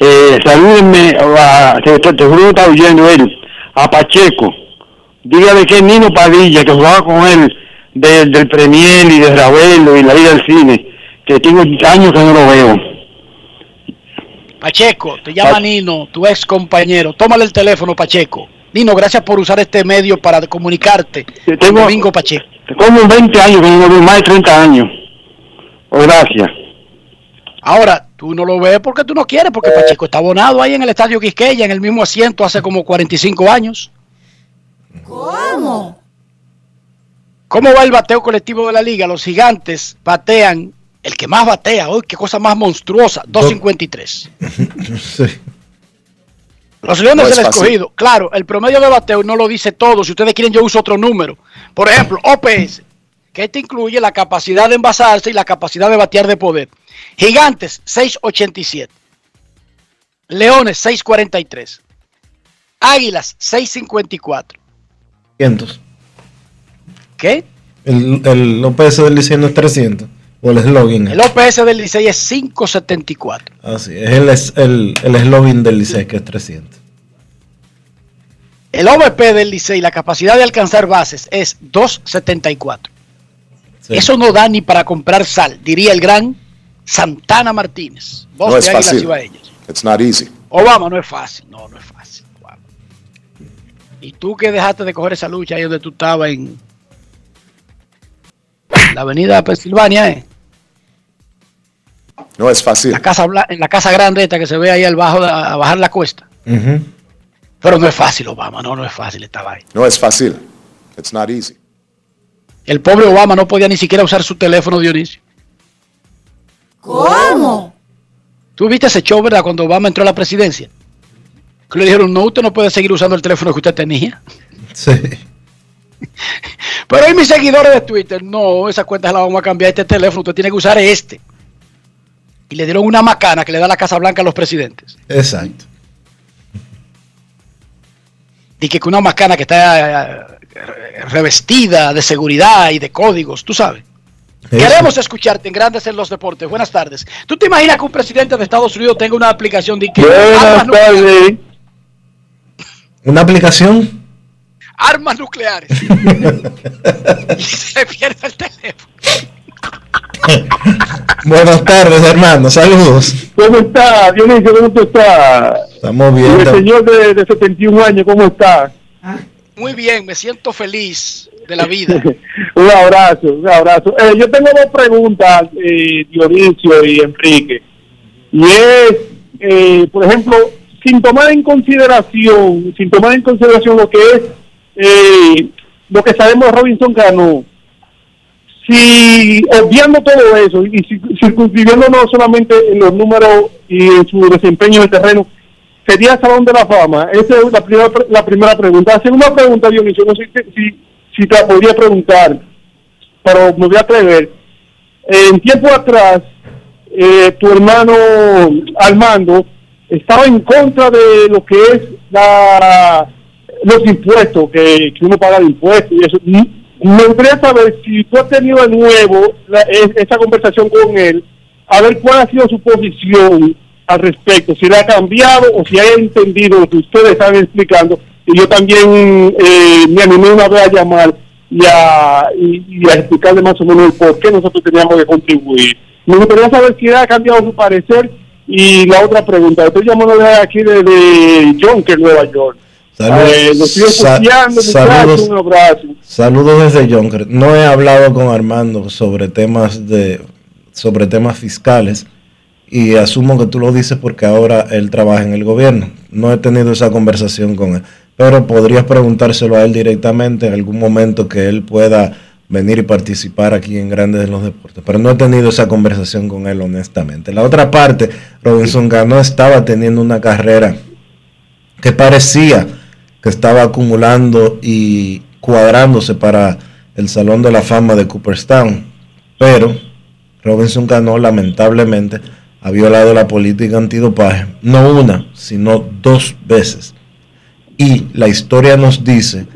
Eh, salúdenme, a, te, te juro que está oyendo él, a Pacheco. Dígale que Nino Padilla, que jugaba con él de- del Premier y de Ravelo y la vida del cine, que tengo años que no lo veo. Pacheco, te llama Nino, tu ex compañero. Tómale el teléfono, Pacheco. Nino, gracias por usar este medio para comunicarte. tengo- Domingo Pacheco. Como 20 años que no lo veo, más de 30 años. Oh, gracias. Ahora, tú no lo ves porque tú no quieres, porque Pacheco está abonado ahí en el estadio Quisqueya, en el mismo asiento hace como 45 años. ¿Cómo? ¿Cómo va el bateo colectivo de la liga? Los gigantes batean, el que más batea, hoy qué cosa más monstruosa, 253. Sí. Los Leones No es del fácil. Escogido, claro, el promedio de bateo no lo dice todo. Si ustedes quieren, yo uso otro número. Por ejemplo, OPS, que este incluye la capacidad de envasarse y la capacidad de batear de poder. Gigantes, 687. Leones, 643. Águilas, 654. 300. ¿Qué? El, el OPS del Liceo es 300. O el eslogan. El OPS del Licey es 574. Así es. El, es- el, el eslogan del Liceo que es 300. El OVP del Licey, la capacidad de alcanzar bases es 274. Sí. Eso no da ni para comprar sal, diría el gran Santana Martínez. Voz No de es fácil. It's not easy. Obama no es fácil, no, no es fácil. Obama. Y tú que dejaste de coger esa lucha ahí donde tú estabas en la avenida Pensilvania, ¿eh? No es fácil. la casa en la casa grande esta que se ve ahí al bajo de- a bajar la cuesta. Pero no es fácil, Obama, no, no es fácil, estaba ahí. No es fácil. It's not easy. El pobre Obama no podía ni siquiera usar su teléfono, Dionisio. ¿Cómo? ¿Tú viste ese show, verdad, cuando Obama entró a la presidencia? Que le dijeron, no, usted no puede seguir usando el teléfono que usted tenía. Sí. Pero hay mis seguidores de Twitter, no, esa cuenta la vamos a cambiar, este teléfono, usted tiene que usar este. Y le dieron una macana que le da la Casa Blanca a los presidentes. Exacto. Y que una macana que está eh, revestida de seguridad y de códigos, tú sabes. Queremos escucharte en Grandes en los Deportes. Buenas tardes. ¿Tú te imaginas que un presidente de Estados Unidos tenga una aplicación de que nu- tardes. Una aplicación. armas nucleares? y se le pierde el teléfono. Buenas tardes, hermano. Saludos. ¿Cómo está, Dionisio? ¿Cómo tú estás? Estamos bien. el señor de, de 71 años, ¿cómo está? Muy bien, me siento feliz de la vida. un abrazo, un abrazo. Eh, yo tengo dos preguntas, eh, Dionisio y Enrique. Y es, eh, por ejemplo, sin tomar en consideración, sin tomar en consideración lo que es eh, lo que sabemos Robinson Cano, si obviando todo eso y ci- circunscribiendo no solamente en los números y en su desempeño en el terreno, sería Salón de la Fama. Esa es la primera, la primera pregunta. La segunda pregunta, Dionisio, no sé si, si, te la podría preguntar, pero me voy a atrever. En tiempo atrás, eh, tu hermano Armando estaba en contra de lo que es la los impuestos, que, que uno paga de impuestos y eso. Me gustaría saber si tú has tenido de nuevo la- es- esa conversación con él, a ver cuál ha sido su posición al respecto, si le ha cambiado o si ha entendido lo que ustedes están explicando. Y yo también eh, me animé una vez a llamar y a, y, a explicarle más o menos el por qué nosotros teníamos que contribuir. Me gustaría saber si ha cambiado su parecer. Y la otra pregunta, estoy llamando de aquí de, de Jonker, Nueva York. Saludos. Eh, saludos. un abrazo. Saludos desde Jonker. No he hablado con Armando sobre temas de sobre temas fiscales y asumo que tú lo dices porque ahora él trabaja en el gobierno. No he tenido esa conversación con él, pero podrías preguntárselo a él directamente en algún momento que él pueda venir y participar aquí en Grandes de los Deportes. Pero no he tenido esa conversación con él honestamente. La otra parte, Robinson Cano estaba teniendo una carrera que parecía que estaba acumulando y cuadrándose para el Salón de la Fama de Cooperstown. Pero Robinson Cano lamentablemente ha violado la política antidopaje, no una, sino dos veces. Y la historia nos dice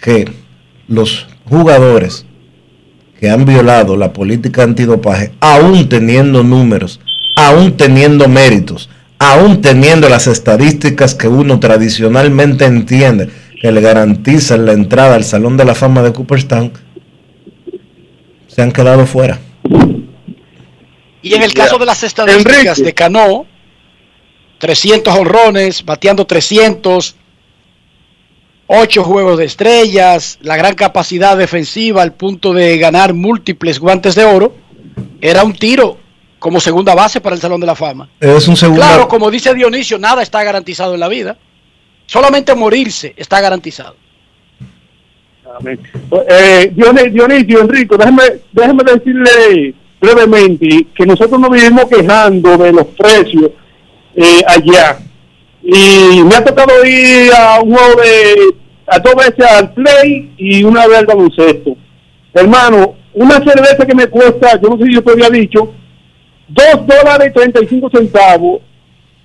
que los jugadores que han violado la política antidopaje, aún teniendo números, aún teniendo méritos, aún teniendo las estadísticas que uno tradicionalmente entiende que le garantizan la entrada al Salón de la Fama de Cooperstown, se han quedado fuera. Y en el caso de las estadísticas de Cano, 300 honrones, bateando 300, 8 juegos de estrellas, la gran capacidad defensiva al punto de ganar múltiples guantes de oro, era un tiro como segunda base para el Salón de la Fama. Es un segundo. Claro, como dice Dionisio, nada está garantizado en la vida. Solamente morirse está garantizado. Amén. Eh, Dionisio, Dionisio, Enrico, déjeme, déjeme decirle brevemente que nosotros nos vivimos quejando de los precios eh, allá. Y me ha tocado ir a un juego de, a dos veces al play y una vez al baloncesto. Hermano, una cerveza que me cuesta, yo no sé si yo te había dicho, dos dólares y 35 centavos.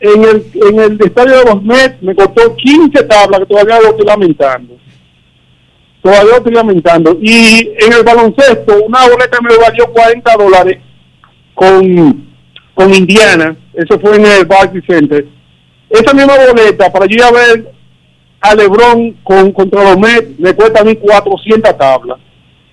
En el, en el estadio de los Mets me costó 15 tablas que todavía lo estoy lamentando. Todavía lo estoy lamentando. Y en el baloncesto, una boleta me valió 40 dólares con, con Indiana. Eso fue en el Barclays Center. Esa misma boleta, para yo ir a ver a LeBron con, contra los Mets, me cuesta a mí 400 tablas.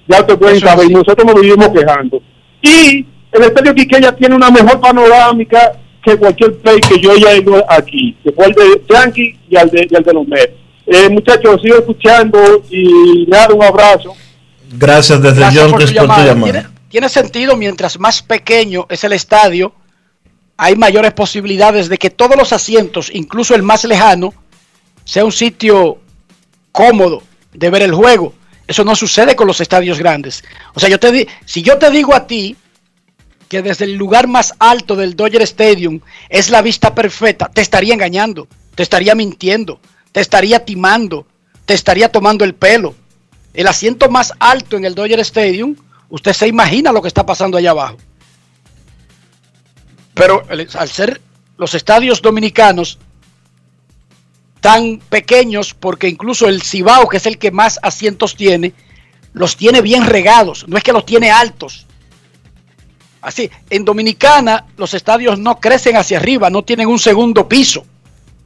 Ya te pueden saber, y nosotros nos vivimos quejando. Y el estadio Quiqueya tiene una mejor panorámica que cualquier play que yo haya ido aquí, que fue el de Yankee y el de, y de los Mets. Eh, muchachos, sigo escuchando y nada, un abrazo. Gracias desde Gracias por tu por tu llamada. llamada. Tiene, tiene sentido, mientras más pequeño es el estadio, hay mayores posibilidades de que todos los asientos, incluso el más lejano, sea un sitio cómodo de ver el juego. Eso no sucede con los estadios grandes. O sea, yo te di- si yo te digo a ti que desde el lugar más alto del Dodger Stadium es la vista perfecta, te estaría engañando, te estaría mintiendo, te estaría timando, te estaría tomando el pelo. El asiento más alto en el Dodger Stadium, usted se imagina lo que está pasando allá abajo. Pero al ser los estadios dominicanos tan pequeños, porque incluso el Cibao, que es el que más asientos tiene, los tiene bien regados, no es que los tiene altos. Así, en Dominicana los estadios no crecen hacia arriba, no tienen un segundo piso,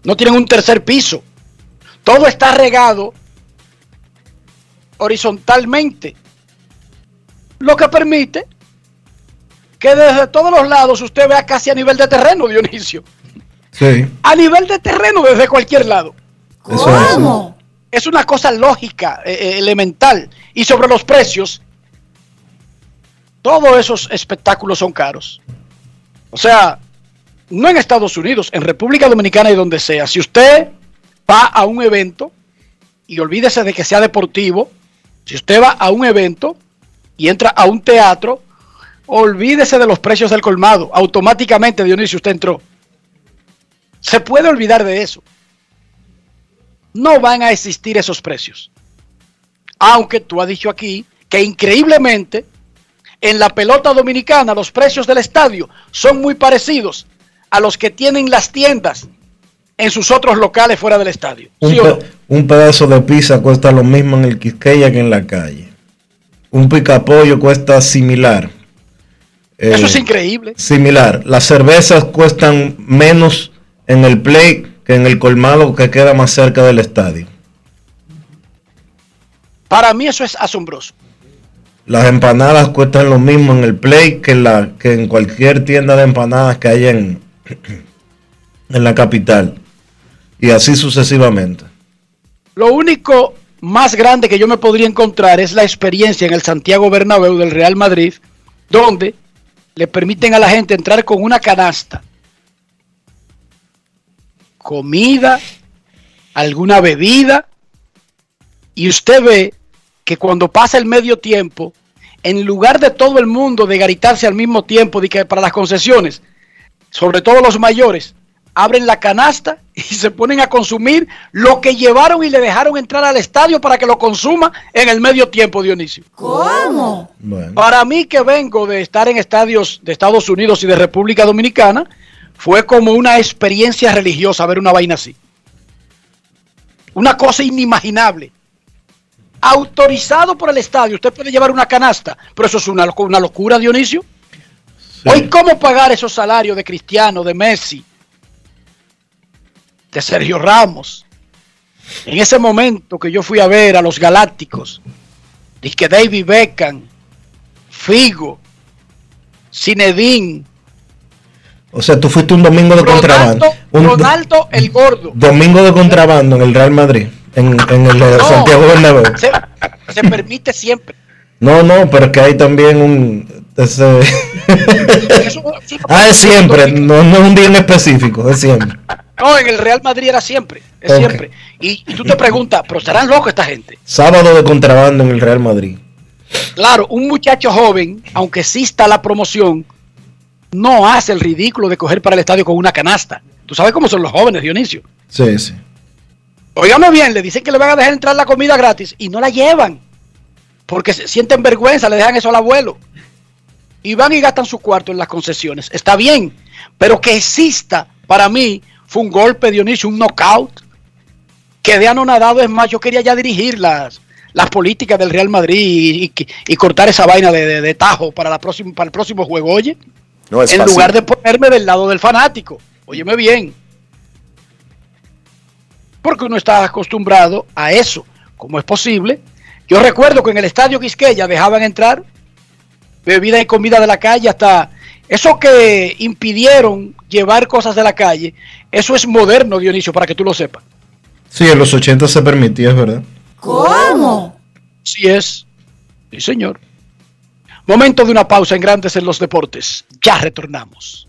no tienen un tercer piso. Todo está regado horizontalmente, lo que permite que desde todos los lados usted vea casi a nivel de terreno, Dionisio. Sí, A nivel de terreno desde cualquier lado. eso Es una cosa lógica, eh, eh, elemental. Y sobre los precios, todos esos espectáculos son caros. O sea, no en Estados Unidos, en República Dominicana y donde sea. Si usted va a un evento, y olvídese de que sea deportivo, si usted va a un evento y entra a un teatro, olvídese de los precios del colmado. Automáticamente, Dionisio, usted entró. Se puede olvidar de eso. No van a existir esos precios. Aunque tú has dicho aquí que increíblemente en la pelota dominicana los precios del estadio son muy parecidos a los que tienen las tiendas en sus otros locales fuera del estadio. Un, pedazo de pizza cuesta lo mismo en el Quisqueya que en la calle. Un picapollo cuesta similar. Eh, Eso es increíble. Similar. Las cervezas cuestan menos en el play que en el colmado que queda más cerca del estadio. Para mí eso es asombroso. Las empanadas cuestan lo mismo en el play que en, la, que en cualquier tienda de empanadas que haya en, en la capital. Y así sucesivamente. Lo único más grande que yo me podría encontrar es la experiencia en el Santiago Bernabéu del Real Madrid, donde le permiten a la gente entrar con una canasta, comida, alguna bebida, y usted ve que cuando pasa el medio tiempo, en lugar de todo el mundo de garitarse al mismo tiempo de que para las concesiones, sobre todo los mayores, abren la canasta y se ponen a consumir lo que llevaron y le dejaron entrar al estadio para que lo consuma en el medio tiempo, Dionisio. ¿Cómo? Para mí que vengo de estar en estadios de Estados Unidos y de República Dominicana, fue como una experiencia religiosa ver una vaina así. Una cosa inimaginable. Autorizado por el estadio, usted puede llevar una canasta, pero eso es una, una locura, Dionisio. Hoy, ¿cómo pagar esos salarios de Cristiano, de Messi, de Sergio Ramos, En ese momento que yo fui a ver a los Galácticos, dije que David Beckham, Figo, Zinedine, O sea, tú fuiste un domingo de contrabando. Un do- Ronaldo el gordo. domingo de contrabando en el Real Madrid. En, en el de No. Santiago Bernabéu. Se, se permite siempre. No, no, pero que hay también un... ese- ah, es siempre, no, no es un día en específico, es siempre. No, en el Real Madrid era siempre, es siempre. Y, y tú te preguntas, pero estarán locos esta gente. Sábado de contrabando en el Real Madrid. Claro, un muchacho joven, aunque exista la promoción, no hace el ridículo de coger para el estadio con una canasta. Tú sabes cómo son los jóvenes, Dionisio. Sí, sí. Óigame bien, le dicen que le van a dejar entrar la comida gratis y no la llevan. Porque se sienten vergüenza, le dejan eso al abuelo. Y van y gastan su cuarto en las concesiones. Está bien, pero que exista, para mí, fue un golpe, Dionisio, un knockout. Que de anonadado, es más, yo quería ya dirigir las, las políticas del Real Madrid y, y- y cortar esa vaina de, de- de tajo para, la próxima, para el próximo juego, oye. No es en fácil. lugar de ponerme del lado del fanático. Óyeme bien. Porque uno está acostumbrado a eso. ¿Cómo es posible? Yo recuerdo que en el estadio Quisqueya dejaban entrar bebida y comida de la calle hasta eso que impidieron llevar cosas de la calle. Eso es moderno, Dionisio, para que tú lo sepas. Sí, en los 80 se permitía, es verdad. ¿Cómo? Sí es. Sí, señor. Momento de una pausa en Grandes en los Deportes. Ya retornamos.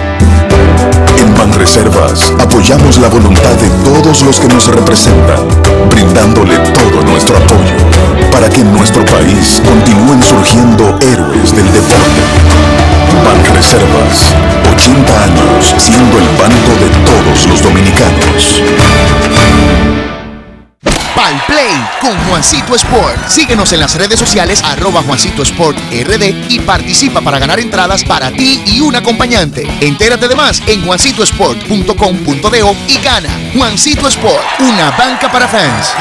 En Banreservas apoyamos la voluntad de todos los que nos representan, brindándole todo nuestro apoyo para que en nuestro país continúen surgiendo héroes del deporte. Banreservas, 80 años siendo el banco de todos los dominicanos. Pal Play con Juancito Sport. Síguenos en las redes sociales arroba Juancito Sport RD y participa para ganar entradas para ti y un acompañante. Entérate de más en juancitosport.com.de y gana. Juancito Sport, una banca para fans.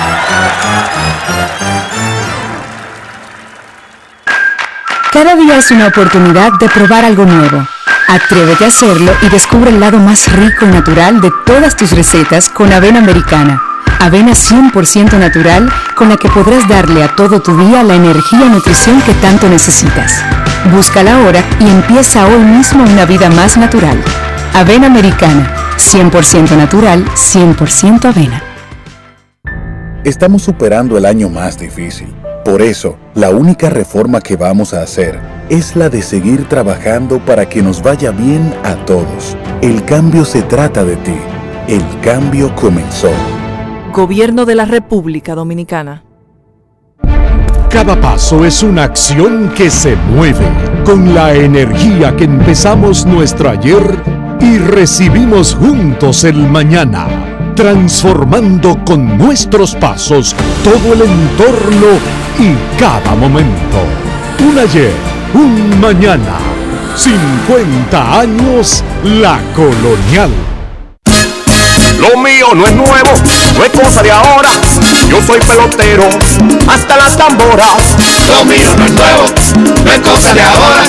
Cada día es una oportunidad de probar algo nuevo. Atrévete a hacerlo y descubre el lado más rico y natural de todas tus recetas con avena americana. Avena 100% natural con la que podrás darle a todo tu día la energía y nutrición que tanto necesitas. Búscala ahora y empieza hoy mismo una vida más natural. Avena americana, 100% natural, 100% avena. Estamos superando el año más difícil. Por eso, la única reforma que vamos a hacer es la de seguir trabajando para que nos vaya bien a todos. El cambio se trata de ti. El cambio comenzó. Gobierno de la República Dominicana. Cada paso es una acción que se mueve con la energía que empezamos nuestro ayer y recibimos juntos el mañana, transformando con nuestros pasos todo el entorno y cada momento. Un ayer, un mañana, 50 años la colonial. Lo mío no es nuevo, no es cosa de ahora. Yo soy pelotero, hasta las tamboras. Lo mío no es nuevo, no es cosa de ahora.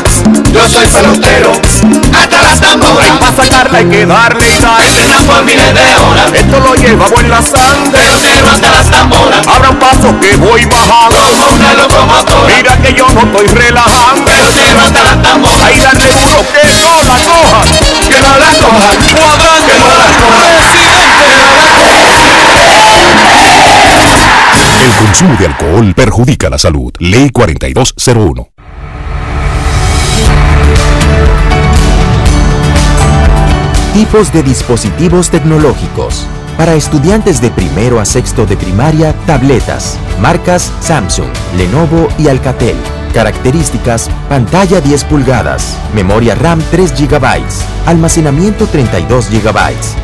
Yo soy pelotero, hasta las tamboras. Y para sacarla hay que darle darle por miles de horas. Esto lo llevamos en la sangre, pero hasta las tamboras. Abran paso que voy bajando. Como una locomotora. Mira que yo no estoy relajando. Pero hasta las tamboras. Ahí darle duro que no la cojan. Que no la cojan. Que no la cojan. El consumo de alcohol perjudica la salud. Ley 4201. Tipos de dispositivos tecnológicos. Para estudiantes de primero a sexto de primaria, tabletas. Marcas Samsung, Lenovo y Alcatel. Características, pantalla 10 pulgadas, memoria RAM 3 GB, almacenamiento 32 GB,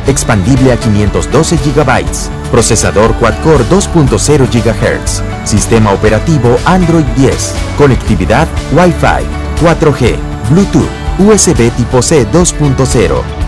expandible a 512 GB, procesador quad-core 2.0 GHz, sistema operativo Android 10, conectividad Wi-Fi, 4G, Bluetooth, USB tipo C 2.0.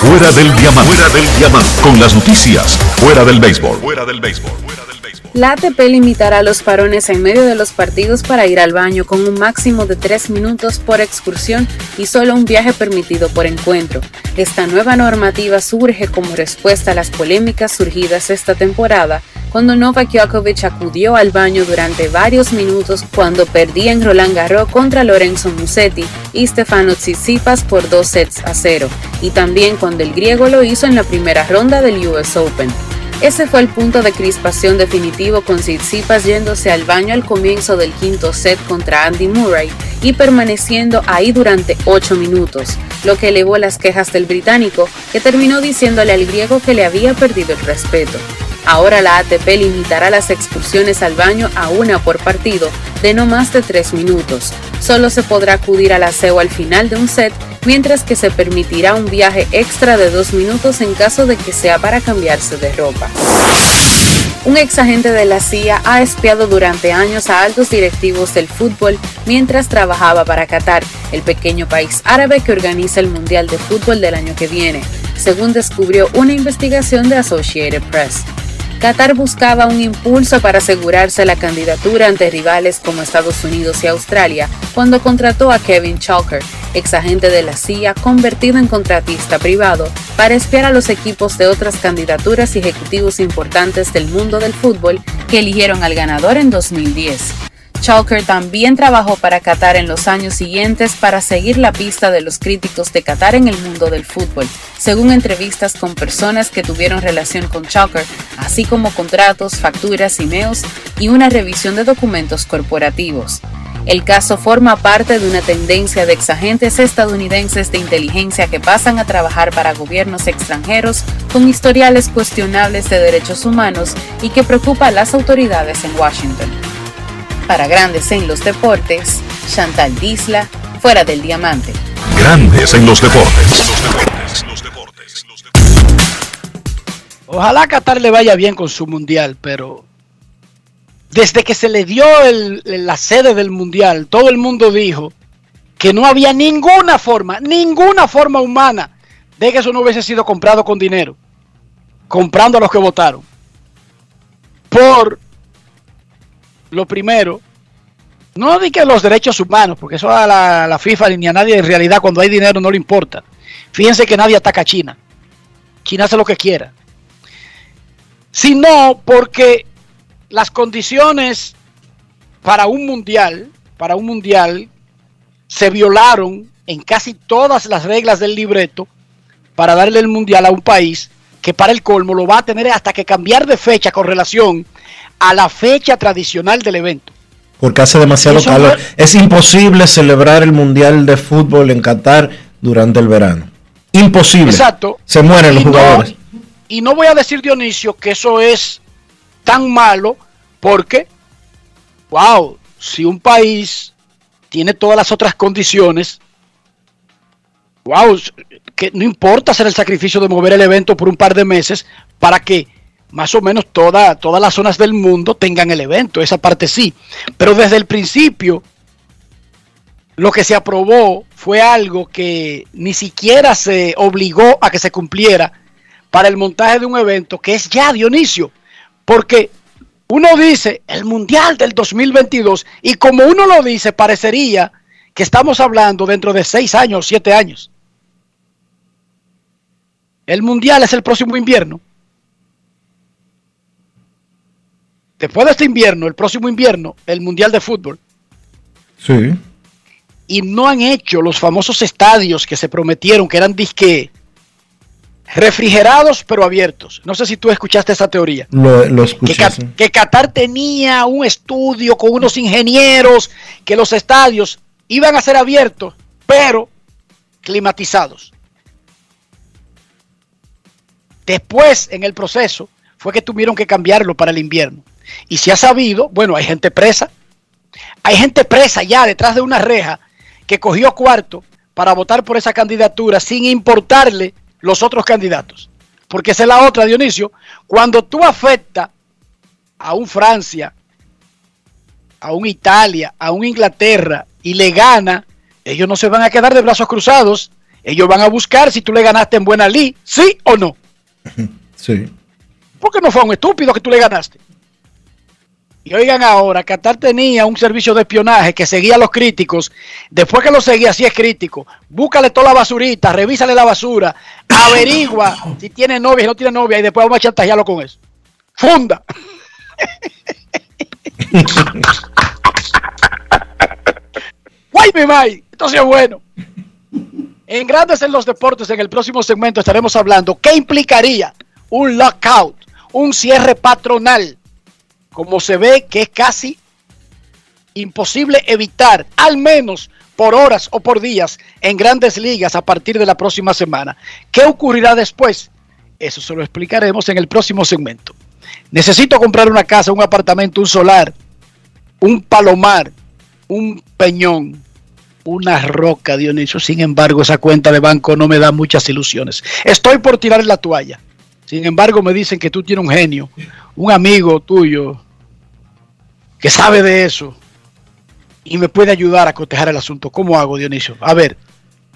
Fuera del diamante. Fuera del diamante. Con las noticias. Fuera del béisbol. Fuera del béisbol. La ATP limitará los parones en medio de los partidos para ir al baño con un máximo de tres minutos por excursión y solo un viaje permitido por encuentro. Esta nueva normativa surge como respuesta a las polémicas surgidas esta temporada cuando Novak Djokovic acudió al baño durante varios minutos cuando perdía en Roland Garros contra Lorenzo Musetti y Stefano Tsitsipas por dos sets a cero, y también cuando el griego lo hizo en la primera ronda del US Open. Ese fue el punto de crispación definitivo con Tsitsipas yéndose al baño al comienzo del quinto set contra Andy Murray y permaneciendo ahí durante 8 minutos, lo que elevó las quejas del británico, que terminó diciéndole al griego que le había perdido el respeto. Ahora la ATP limitará las excursiones al baño a una por partido de no más de 3 minutos. Solo se podrá acudir al aseo al final de un set, mientras que se permitirá un viaje extra de 2 minutos en caso de que sea para cambiarse de ropa. Un ex agente de la CIA ha espiado durante años a altos directivos del fútbol mientras trabajaba para Qatar, el pequeño país árabe que organiza el Mundial de Fútbol del año que viene, según descubrió una investigación de Associated Press. Qatar buscaba un impulso para asegurarse la candidatura ante rivales como Estados Unidos y Australia cuando contrató a Kevin Chalker, ex agente de la CIA convertido en contratista privado, para espiar a los equipos de otras candidaturas y ejecutivos importantes del mundo del fútbol que eligieron al ganador en 2010. Chalker también trabajó para Qatar en los años siguientes para seguir la pista de los críticos de Qatar en el mundo del fútbol, según entrevistas con personas que tuvieron relación con Chalker, así como contratos, facturas, emails y una revisión de documentos corporativos. El caso forma parte de una tendencia de exagentes estadounidenses de inteligencia que pasan a trabajar para gobiernos extranjeros con historiales cuestionables de derechos humanos y que preocupa a las autoridades en Washington. Para Grandes en los Deportes, Chantal Disla, fuera del diamante. Grandes en los deportes. Ojalá a Qatar le vaya bien con su mundial, pero desde que se le dio el- la sede del mundial, todo el mundo dijo que no había ninguna forma, ninguna forma humana de que eso no hubiese sido comprado con dinero, comprando a los que votaron. Por lo primero, no di que los derechos humanos, porque eso a la, la FIFA ni a nadie en realidad cuando hay dinero no le importa. Fíjense que nadie ataca a China. China hace lo que quiera. Sino porque las condiciones para un mundial, para un mundial, se violaron en casi todas las reglas del libreto para darle el mundial a un país que para el colmo lo va a tener hasta que cambiar de fecha con relación a la fecha tradicional del evento. Porque hace demasiado calor. Es imposible celebrar el Mundial de Fútbol en Qatar durante el verano. Imposible. Exacto. Se mueren los no- jugadores. Y no voy a decir, Dionisio, que eso es tan malo porque, wow, si un país tiene todas las otras condiciones, wow, que no importa hacer el sacrificio de mover el evento por un par de meses para que más o menos toda- todas las zonas del mundo tengan el evento, esa parte sí. Pero desde el principio, lo que se aprobó fue algo que ni siquiera se obligó a que se cumpliera para el montaje de un evento que es ya Dionisio. Porque uno dice el Mundial del 2022 y como uno lo dice parecería que estamos hablando dentro de seis años, siete años. El Mundial es el próximo invierno. Después de este invierno, el próximo invierno, el Mundial de Fútbol. Sí. y no han hecho los famosos estadios que se prometieron, que eran disque refrigerados pero abiertos. No sé si tú escuchaste esa teoría. Lo, lo Que, escuché. Sí. que Qatar tenía un estudio con unos ingenieros, que los estadios iban a ser abiertos, pero climatizados. Después, en el proceso, fue que tuvieron que cambiarlo para el invierno. Y se ha sabido, bueno, hay gente presa. Hay gente presa ya detrás de una reja que cogió cuarto para votar por esa candidatura sin importarle los otros candidatos. Porque esa es la otra, Dionisio. Cuando tú afectas a un Francia, a un Italia, a un Inglaterra y le gana, ellos no se van a quedar de brazos cruzados. Ellos van a buscar si tú le ganaste en buena ley, sí o no. Sí. Porque no fue a un estúpido que tú le ganaste. Y oigan ahora, Qatar tenía un servicio de espionaje que seguía a los críticos. Después que lo seguía, si es crítico, búscale toda la basurita, revísale la basura, averigua si tiene novia y no tiene novia y después vamos a chantajearlo con eso. Funda. Guay, mi mai. Entonces, bueno. En Grandes en los Deportes, en el próximo segmento estaremos hablando qué implicaría un lockout, un cierre patronal, como se ve que es casi imposible evitar, al menos por horas o por días, en grandes ligas a partir de la próxima semana. ¿Qué ocurrirá después? Eso se lo explicaremos en el próximo segmento. Necesito comprar una casa, un apartamento, un solar, un palomar, un peñón, una roca, Dionisio. Sin embargo, esa cuenta de banco no me da muchas ilusiones. Estoy por tirar la toalla. Sin embargo, me dicen que tú tienes un genio, un amigo tuyo que sabe de eso y me puede ayudar a cotejar el asunto. ¿Cómo hago, Dionisio? A ver,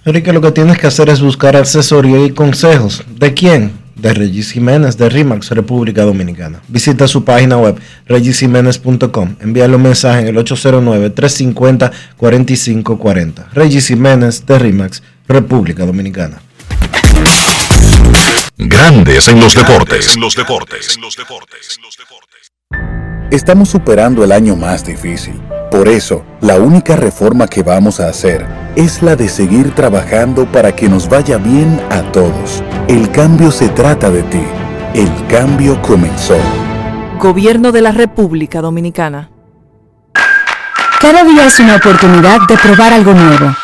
Enrique, lo que tienes que hacer es buscar asesoría y consejos. ¿De quién? De Regis Jiménez de RIMAX, República Dominicana. Visita su página web, regisjiménez.com. Envíale un mensaje en el 809-350-4540. Regis Jiménez de RIMAX, República Dominicana. Grandes en los deportes. En los deportes. Estamos superando el año más difícil. Por eso, la única reforma que vamos a hacer es la de seguir trabajando para que nos vaya bien a todos. El cambio se trata de ti. El cambio comenzó. Gobierno de la República Dominicana. Cada día es una oportunidad de probar algo nuevo.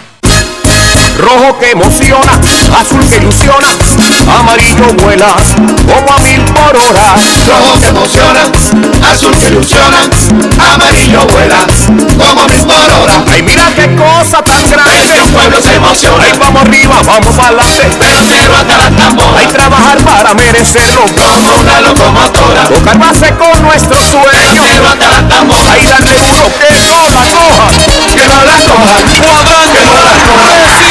Rojo que emociona, azul que ilusiona, amarillo vuela como a mil por hora. Rojo que emociona, azul que ilusiona, amarillo vuela como a mil por hora. Ay, mira qué cosa tan grande. El pueblo se emociona. Ay, vamos arriba, vamos adelante. Pero hasta la tambora. Hay trabajar para merecerlo. Como una locomotora. Tocar base con nuestro sueño. Pero hasta la tambora. Ay, darle duro que no la coja. Que no la coja. Que no la coja.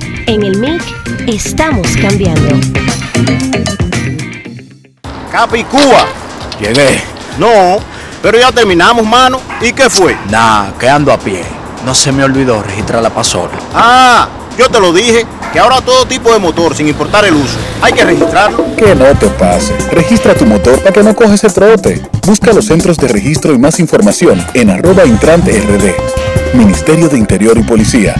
En el MIC estamos cambiando. Capicúa. ¿Quién es? No, pero ya terminamos, mano. ¿Y qué fue? Nah, que ando a pie. No se me olvidó registrar la pasola. Ah, yo te lo dije, que ahora todo tipo de motor, sin importar el uso, hay que registrarlo. Que no te pase. Registra tu motor para que no coges el trote. Busca los centros de registro y más información en arroba intrante rd. Ministerio de Interior y Policía.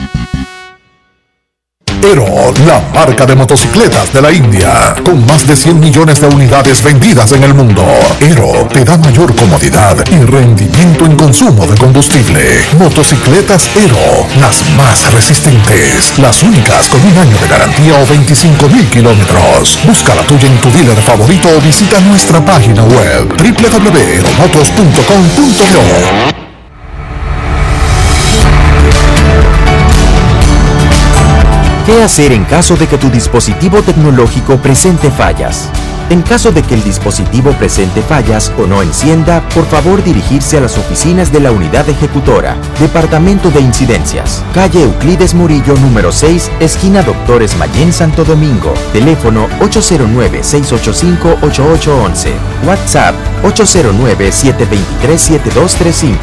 Ero, la marca de motocicletas de la India, con más de 100 millones de unidades vendidas en el mundo. Ero te da mayor comodidad y rendimiento en consumo de combustible. Motocicletas Ero, las más resistentes, las únicas con un año de garantía o 25 mil kilómetros. Busca la tuya en tu dealer favorito o visita nuestra página web www.eromotos.com.do. ¿Qué hacer en caso de que tu dispositivo tecnológico presente fallas? En caso de que el dispositivo presente fallas o no encienda, por favor dirigirse a las oficinas de la unidad ejecutora, Departamento de Incidencias, calle Euclides Murillo número 6, esquina Doctores Mayén Santo Domingo, teléfono 809-685-8811, WhatsApp 809-723-7235,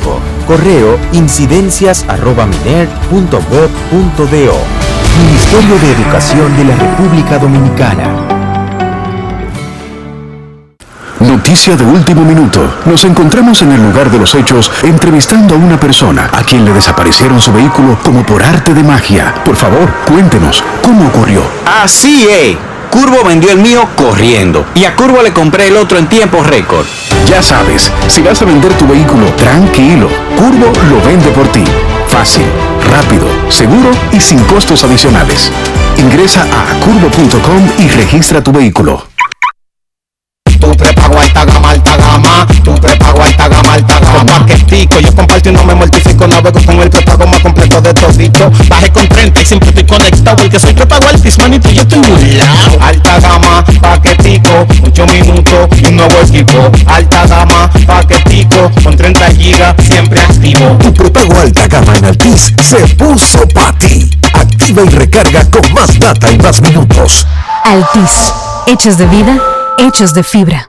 correo incidencias.miner.gov.do. Ministerio de Educación de la República Dominicana. Noticia de último minuto. Nos encontramos en el lugar de los hechos entrevistando a una persona a quien le desaparecieron su vehículo como por arte de magia. Por favor, cuéntenos, ¿cómo ocurrió? Así es. Curvo vendió el mío corriendo y a Curvo le compré el otro en tiempo récord. Ya sabes, si vas a vender tu vehículo, tranquilo. Curvo lo vende por ti. Fácil, rápido, seguro y sin costos adicionales. Ingresa a curvo.com y registra tu vehículo. Tu prepago alta gama, alta gama. Tu prepago alta gama, alta gama. Paquetico, yo comparto y no me mortifico. Navego con el prepago más completo de todito. Bajé con 30 y siempre estoy conectado. Porque soy prepago altis, manito, yo estoy muy lado. Alta gama, paquetico. 8 minutos y un nuevo equipo. Alta gama, paquetico. Con 30 gigas, siempre activo. Tu prepago alta gama en Altis se puso para ti. Activa y recarga con más data y más minutos. Altis, hechos de vida, hechos de fibra.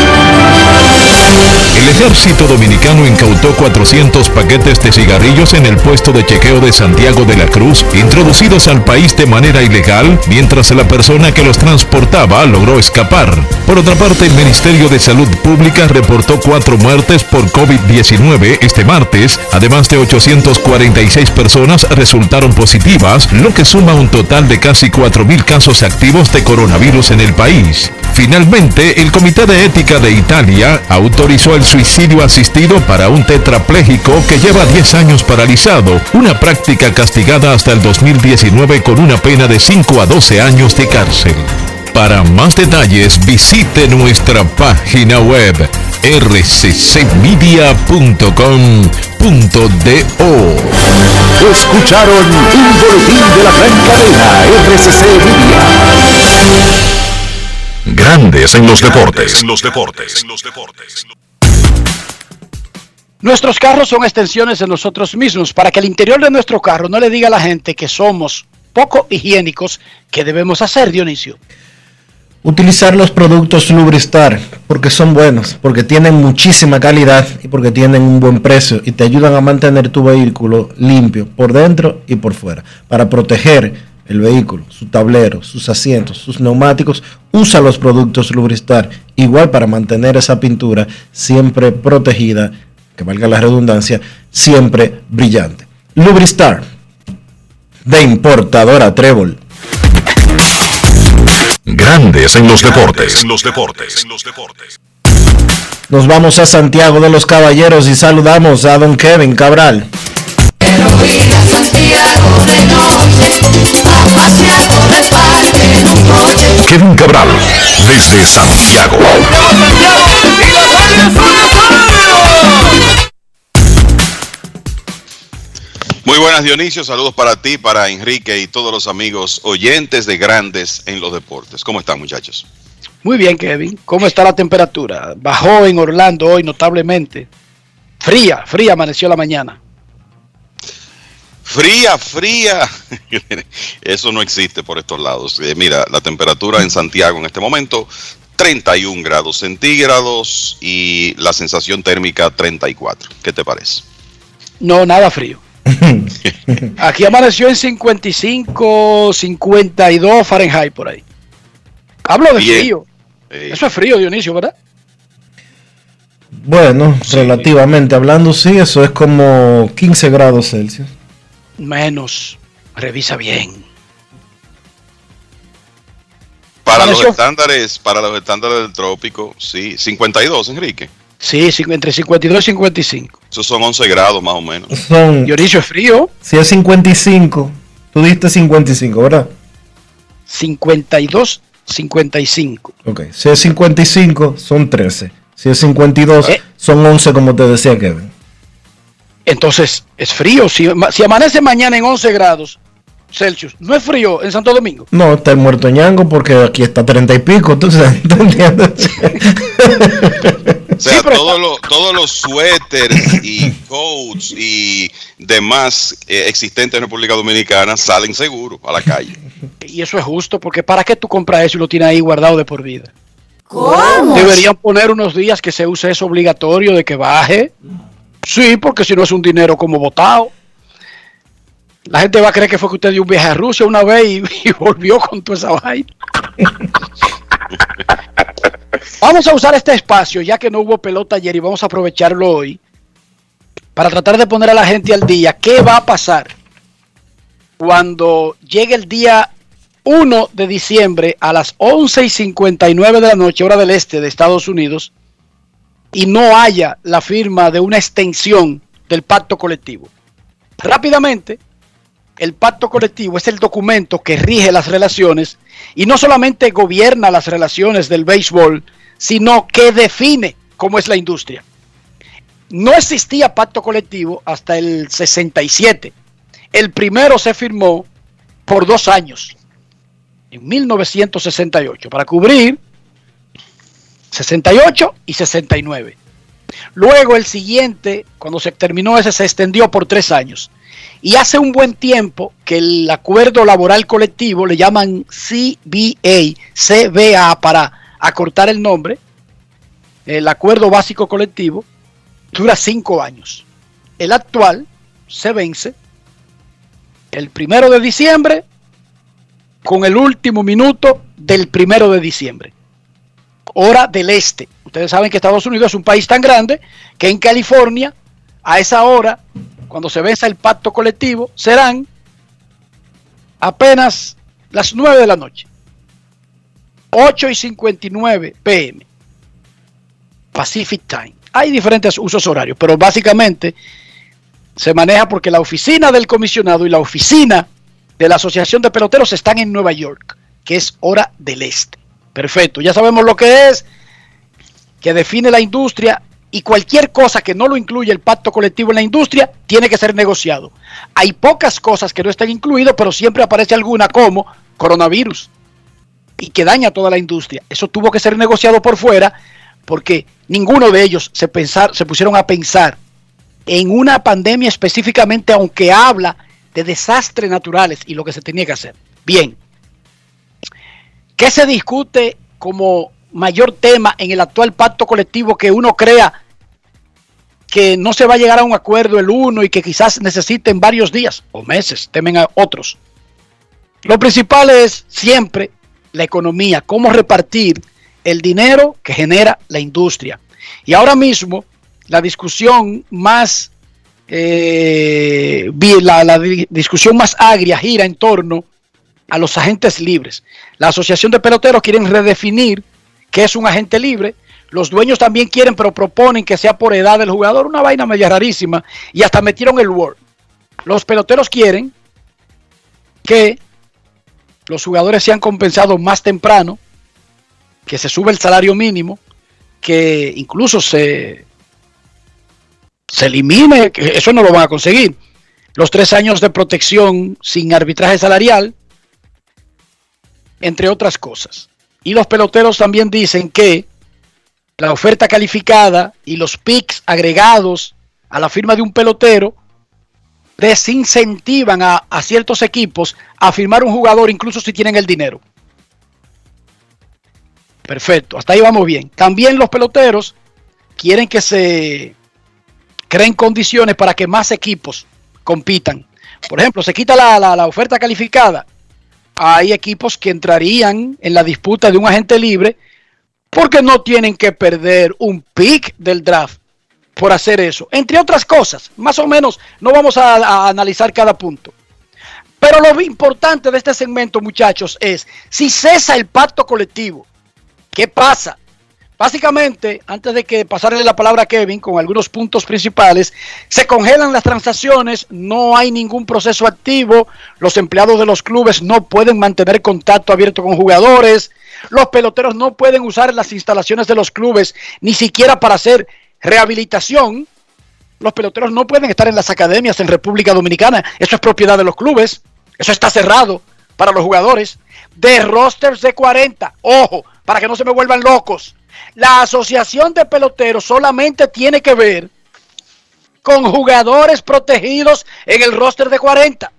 El ejército dominicano incautó 400 paquetes de cigarrillos en el puesto de chequeo de Santiago de la Cruz, introducidos al país de manera ilegal, mientras la persona que los transportaba logró escapar. Por otra parte, el Ministerio de Salud Pública reportó cuatro muertes por COVID-19 este martes, además de 846 personas resultaron positivas, lo que suma un total de casi 4.000 casos activos de coronavirus en el país. Finalmente, el Comité de Ética de Italia autorizó el suicidio asistido para un tetrapléjico que lleva 10 años paralizado, una práctica castigada hasta el 2019 con una pena de 5 a 12 años de cárcel. Para más detalles visite nuestra página web rccmedia.com.do. Escucharon un boletín de la gran cadena RCC Media. Grandes en los deportes. los deportes. los deportes. Nuestros carros son extensiones de nosotros mismos. Para que el interior de nuestro carro no le diga a la gente que somos poco higiénicos, ¿qué debemos hacer, Dionisio? Utilizar los productos Lubristar porque son buenos, porque tienen muchísima calidad y porque tienen un buen precio y te ayudan a mantener tu vehículo limpio por dentro y por fuera. Para proteger el vehículo, su tablero, sus asientos, sus neumáticos, usa los productos Lubristar. Igual para mantener esa pintura siempre protegida, que valga la redundancia, siempre brillante. Lubristar de importadora Trébol. Grandes en los deportes. los deportes. los deportes. Nos vamos a Santiago de los Caballeros y saludamos a don Kevin Cabral. Kevin Cabral, desde Santiago. Muy buenas Dionisio, saludos para ti, para Enrique y todos los amigos oyentes de Grandes en los Deportes. ¿Cómo están muchachos? Muy bien, Kevin. ¿Cómo está la temperatura? Bajó en Orlando hoy notablemente. Fría, fría amaneció la mañana. Fría, fría. Eso no existe por estos lados. Eh, mira, la temperatura en Santiago en este momento, 31 grados centígrados y la sensación térmica 34. ¿Qué te parece? No, nada frío. Aquí amaneció en 55, 52 Fahrenheit por ahí. Hablo de Bien. frío. Eh, Eso es frío, Dionisio, ¿verdad? Bueno, relativamente hablando, sí, eso es como 15 grados Celsius. Menos. Revisa bien. para los estándares, para los estándares del trópico, sí, 52, Enrique. Sí, entre 52 y 55. Esos son 11 grados más o menos. Son, Dionisio es frío. si es 55, tú diste 55, ¿verdad? 52, 55. Ok, si es 55, son 13. Si es 52, Eh. son 11, como te decía Kevin. Entonces, es frío. Si, si amanece mañana en 11 grados Celsius, no es frío en Santo Domingo. No, está el muerto ñango porque aquí está 30 y pico, ¿tú sabes? ¿Tú entiendes? O sea, todos, los, todos los suéteres y coats y demás eh, existentes en República Dominicana salen seguros a la calle. Y eso es justo, porque ¿para qué tú compras eso y lo tienes ahí guardado de por vida? ¿Cómo? Deberían poner unos días que se use eso obligatorio de que baje. Sí, porque si no es un dinero como votado. La gente va a creer que fue que usted dio un viaje a Rusia una vez y, y volvió con toda esa vaina. vamos a usar este espacio, ya que no hubo pelota ayer y vamos a aprovecharlo hoy, para tratar de poner a la gente al día. ¿Qué va a pasar cuando llegue el día 1 de diciembre a las 11 y 59 de la noche, hora del este de Estados Unidos, y no haya la firma de una extensión del pacto colectivo. Rápidamente, el pacto colectivo es el documento que rige las relaciones y no solamente gobierna las relaciones del béisbol, sino que define cómo es la industria. No existía pacto colectivo hasta el 67. El primero se firmó por dos años, en 1968, para cubrir 68 y 69. Luego el siguiente, cuando se terminó ese, se extendió por tres años. Y hace un buen tiempo que el acuerdo laboral colectivo le llaman CBA, CBA para acortar el nombre, el acuerdo básico colectivo, dura cinco años. El actual se vence el primero de diciembre con el último minuto del primero de diciembre. Hora del este. Ustedes saben que Estados Unidos es un país tan grande que en California, a esa hora, cuando se venza el pacto colectivo, serán apenas las 9 de la noche. 8 y 59 pm. Pacific Time. Hay diferentes usos horarios, pero básicamente se maneja porque la oficina del comisionado y la oficina de la Asociación de Peloteros están en Nueva York, que es hora del este. Perfecto, ya sabemos lo que es, que define la industria y cualquier cosa que no lo incluya el pacto colectivo en la industria tiene que ser negociado. Hay pocas cosas que no están incluidas, pero siempre aparece alguna como coronavirus y que daña toda la industria. Eso tuvo que ser negociado por fuera porque ninguno de ellos se, pensar, se pusieron a pensar en una pandemia específicamente, aunque habla de desastres naturales y lo que se tenía que hacer. Bien, ¿qué se discute como mayor tema en el actual pacto colectivo que uno crea que no se va a llegar a un acuerdo el uno y que quizás necesiten varios días o meses, temen a otros? Lo principal es siempre la economía, cómo repartir el dinero que genera la industria. Y ahora mismo la discusión más eh, la, la di- discusión más agria gira en torno a los agentes libres. La Asociación de Peloteros quieren redefinir qué es un agente libre. Los dueños también quieren, pero proponen que sea por edad del jugador. Una vaina media rarísima. Y hasta metieron el Word. Los peloteros quieren que los jugadores sean compensados más temprano, que se sube el salario mínimo, que incluso se, se elimine, que eso no lo van a conseguir. Los tres años de protección sin arbitraje salarial, entre otras cosas. Y los peloteros también dicen que la oferta calificada y los picks agregados a la firma de un pelotero desincentivan a, a ciertos equipos a firmar un jugador incluso si tienen el dinero. Perfecto, hasta ahí vamos bien. También los peloteros quieren que se creen condiciones para que más equipos compitan. Por ejemplo, se quita la, la- la oferta calificada. Hay equipos que entrarían en la disputa de un agente libre porque no tienen que perder un pick del draft por hacer eso. Entre otras cosas, más o menos, no vamos a, analizar cada punto. Pero lo importante de este segmento, muchachos, es si cesa el pacto colectivo, ¿qué pasa? Básicamente, antes de que pasarle la palabra a Kevin con algunos puntos principales, se congelan las transacciones, no hay ningún proceso activo, los empleados de los clubes no pueden mantener contacto abierto con jugadores, los peloteros no pueden usar las instalaciones de los clubes ni siquiera para hacer rehabilitación. Los peloteros no pueden estar en las academias en República Dominicana, eso es propiedad de los clubes, eso está cerrado para los jugadores. De rosters de 40, ojo, para que no se me vuelvan locos. La asociación de peloteros solamente tiene que ver con jugadores protegidos en el roster de 40.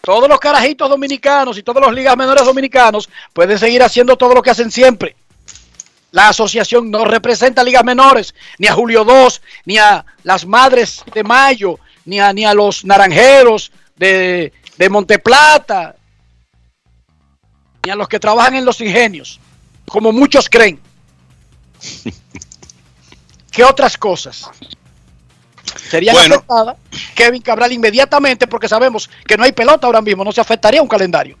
Todos los carajitos dominicanos y todos los ligas menores dominicanos pueden seguir haciendo todo lo que hacen siempre. La asociación no representa a ligas menores, ni a Julio II, ni a las Madres de Mayo, ni a, ni a los Naranjeros de, de Monteplata, ni a los que trabajan en los ingenios, como muchos creen. ¿Qué otras cosas? Serían Bueno. afectadas Kevin Cabral inmediatamente porque sabemos que no hay pelota ahora mismo, no se afectaría un calendario.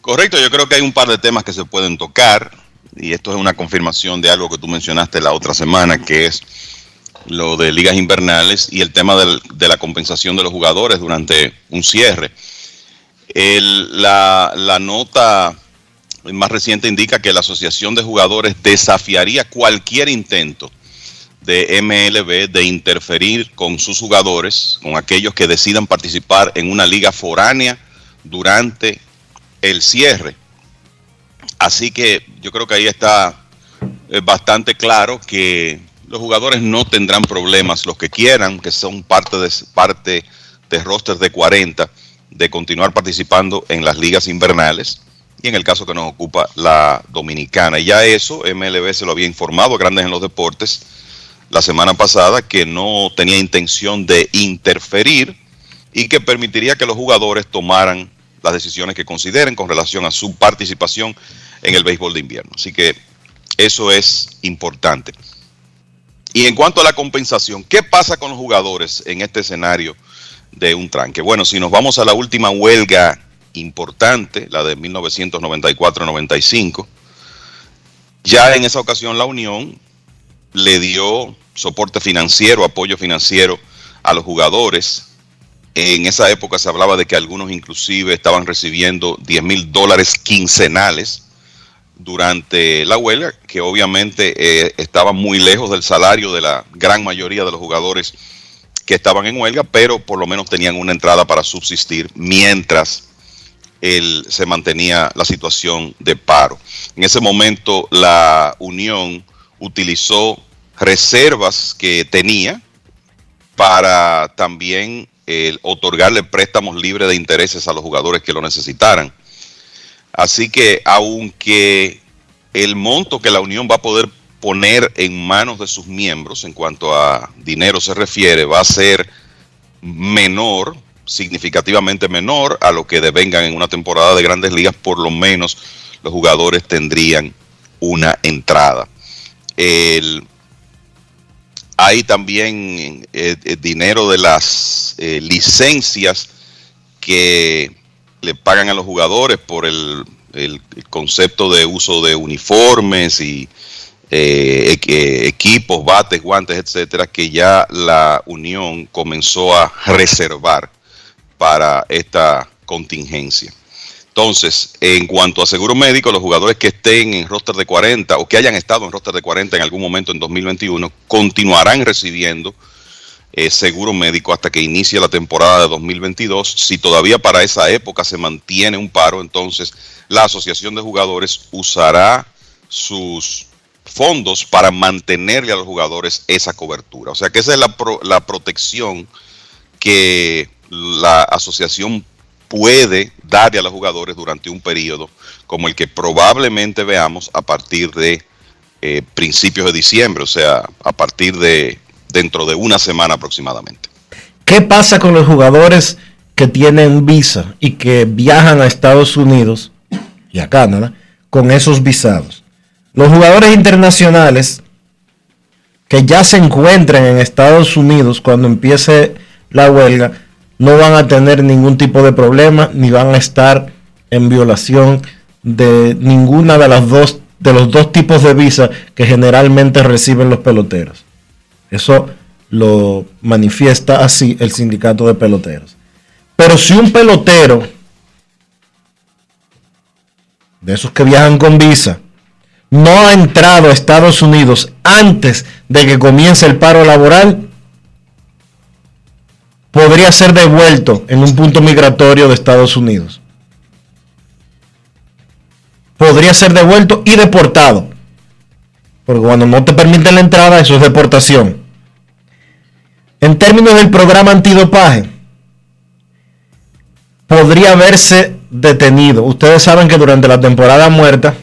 Correcto, yo creo que hay un par de temas que se pueden tocar y esto es una confirmación de algo que tú mencionaste la otra semana, que es lo de ligas invernales y el tema del- de la compensación de los jugadores durante un cierre. El- la, la nota más reciente indica que la Asociación de Jugadores desafiaría cualquier intento de MLB de interferir con sus jugadores, con aquellos que decidan participar en una liga foránea durante el cierre. Así que yo creo que ahí está eh, bastante claro que los jugadores no tendrán problemas, los que quieran, que son parte de, parte de rosters de 40, de continuar participando en las ligas invernales y en el caso que nos ocupa la dominicana. Ya eso, MLB se lo había informado a Grandes en los Deportes la semana pasada que no tenía intención de interferir y que permitiría que los jugadores tomaran las decisiones que consideren con relación a su participación en el béisbol de invierno. Así que eso es importante. Y en cuanto a la compensación, ¿qué pasa con los jugadores en este escenario de un tranque? Bueno, si nos vamos a la última huelga importante, la de 1994-95, ya en esa ocasión la Unión le dio soporte financiero, apoyo financiero a los jugadores. En esa época se hablaba de que algunos inclusive estaban recibiendo 10 mil dólares quincenales durante la huelga, que obviamente eh, estaba muy lejos del salario de la gran mayoría de los jugadores que estaban en huelga, pero por lo menos tenían una entrada para subsistir mientras el- se mantenía la situación de paro. En ese momento la Unión utilizó reservas que tenía para también eh, otorgarle préstamos libres de intereses a los jugadores que lo necesitaran. Así que aunque el monto que la Unión va a poder poner en manos de sus miembros en cuanto a dinero se refiere va a ser menor, significativamente menor a lo que devengan en una temporada de grandes ligas, por lo menos los jugadores tendrían una entrada. El, hay también eh, eh, dinero de las eh, licencias que le pagan a los jugadores por el, el- el concepto de uso de uniformes y equ- equipos, bates, guantes, etcétera, que ya la Unión comenzó a reservar para esta contingencia. Entonces, en cuanto a seguro médico, los jugadores que estén en roster de 40 o que hayan estado en roster de 40 en algún momento en 2021 continuarán recibiendo eh, seguro médico hasta que inicie la temporada de 2022. Si todavía para esa época se mantiene un paro, entonces la Asociación de Jugadores usará sus fondos para mantenerle a los jugadores esa cobertura. O sea que esa es la, pro- la protección que la asociación puede darle a los jugadores durante un periodo como el que probablemente veamos a partir de eh, principios de diciembre, o sea, a partir de dentro de una semana aproximadamente. ¿Qué pasa con los jugadores que tienen visa y que viajan a Estados Unidos y a Canadá con esos visados? Los jugadores internacionales que ya se encuentren en Estados Unidos cuando empiece la huelga no van a tener ningún tipo de problema ni van a estar en violación de ninguna de las dos de los dos tipos de visa que generalmente reciben los peloteros. Eso lo manifiesta así el sindicato de peloteros. Pero si un pelotero de esos que viajan con visa no ha entrado a Estados Unidos antes de que comience el paro laboral, podría ser devuelto en un punto migratorio de Estados Unidos. Podría ser devuelto y deportado. Porque cuando no te permiten la entrada, eso es deportación. En términos del programa antidopaje, podría haberse detenido. Ustedes saben que durante la temporada muerta,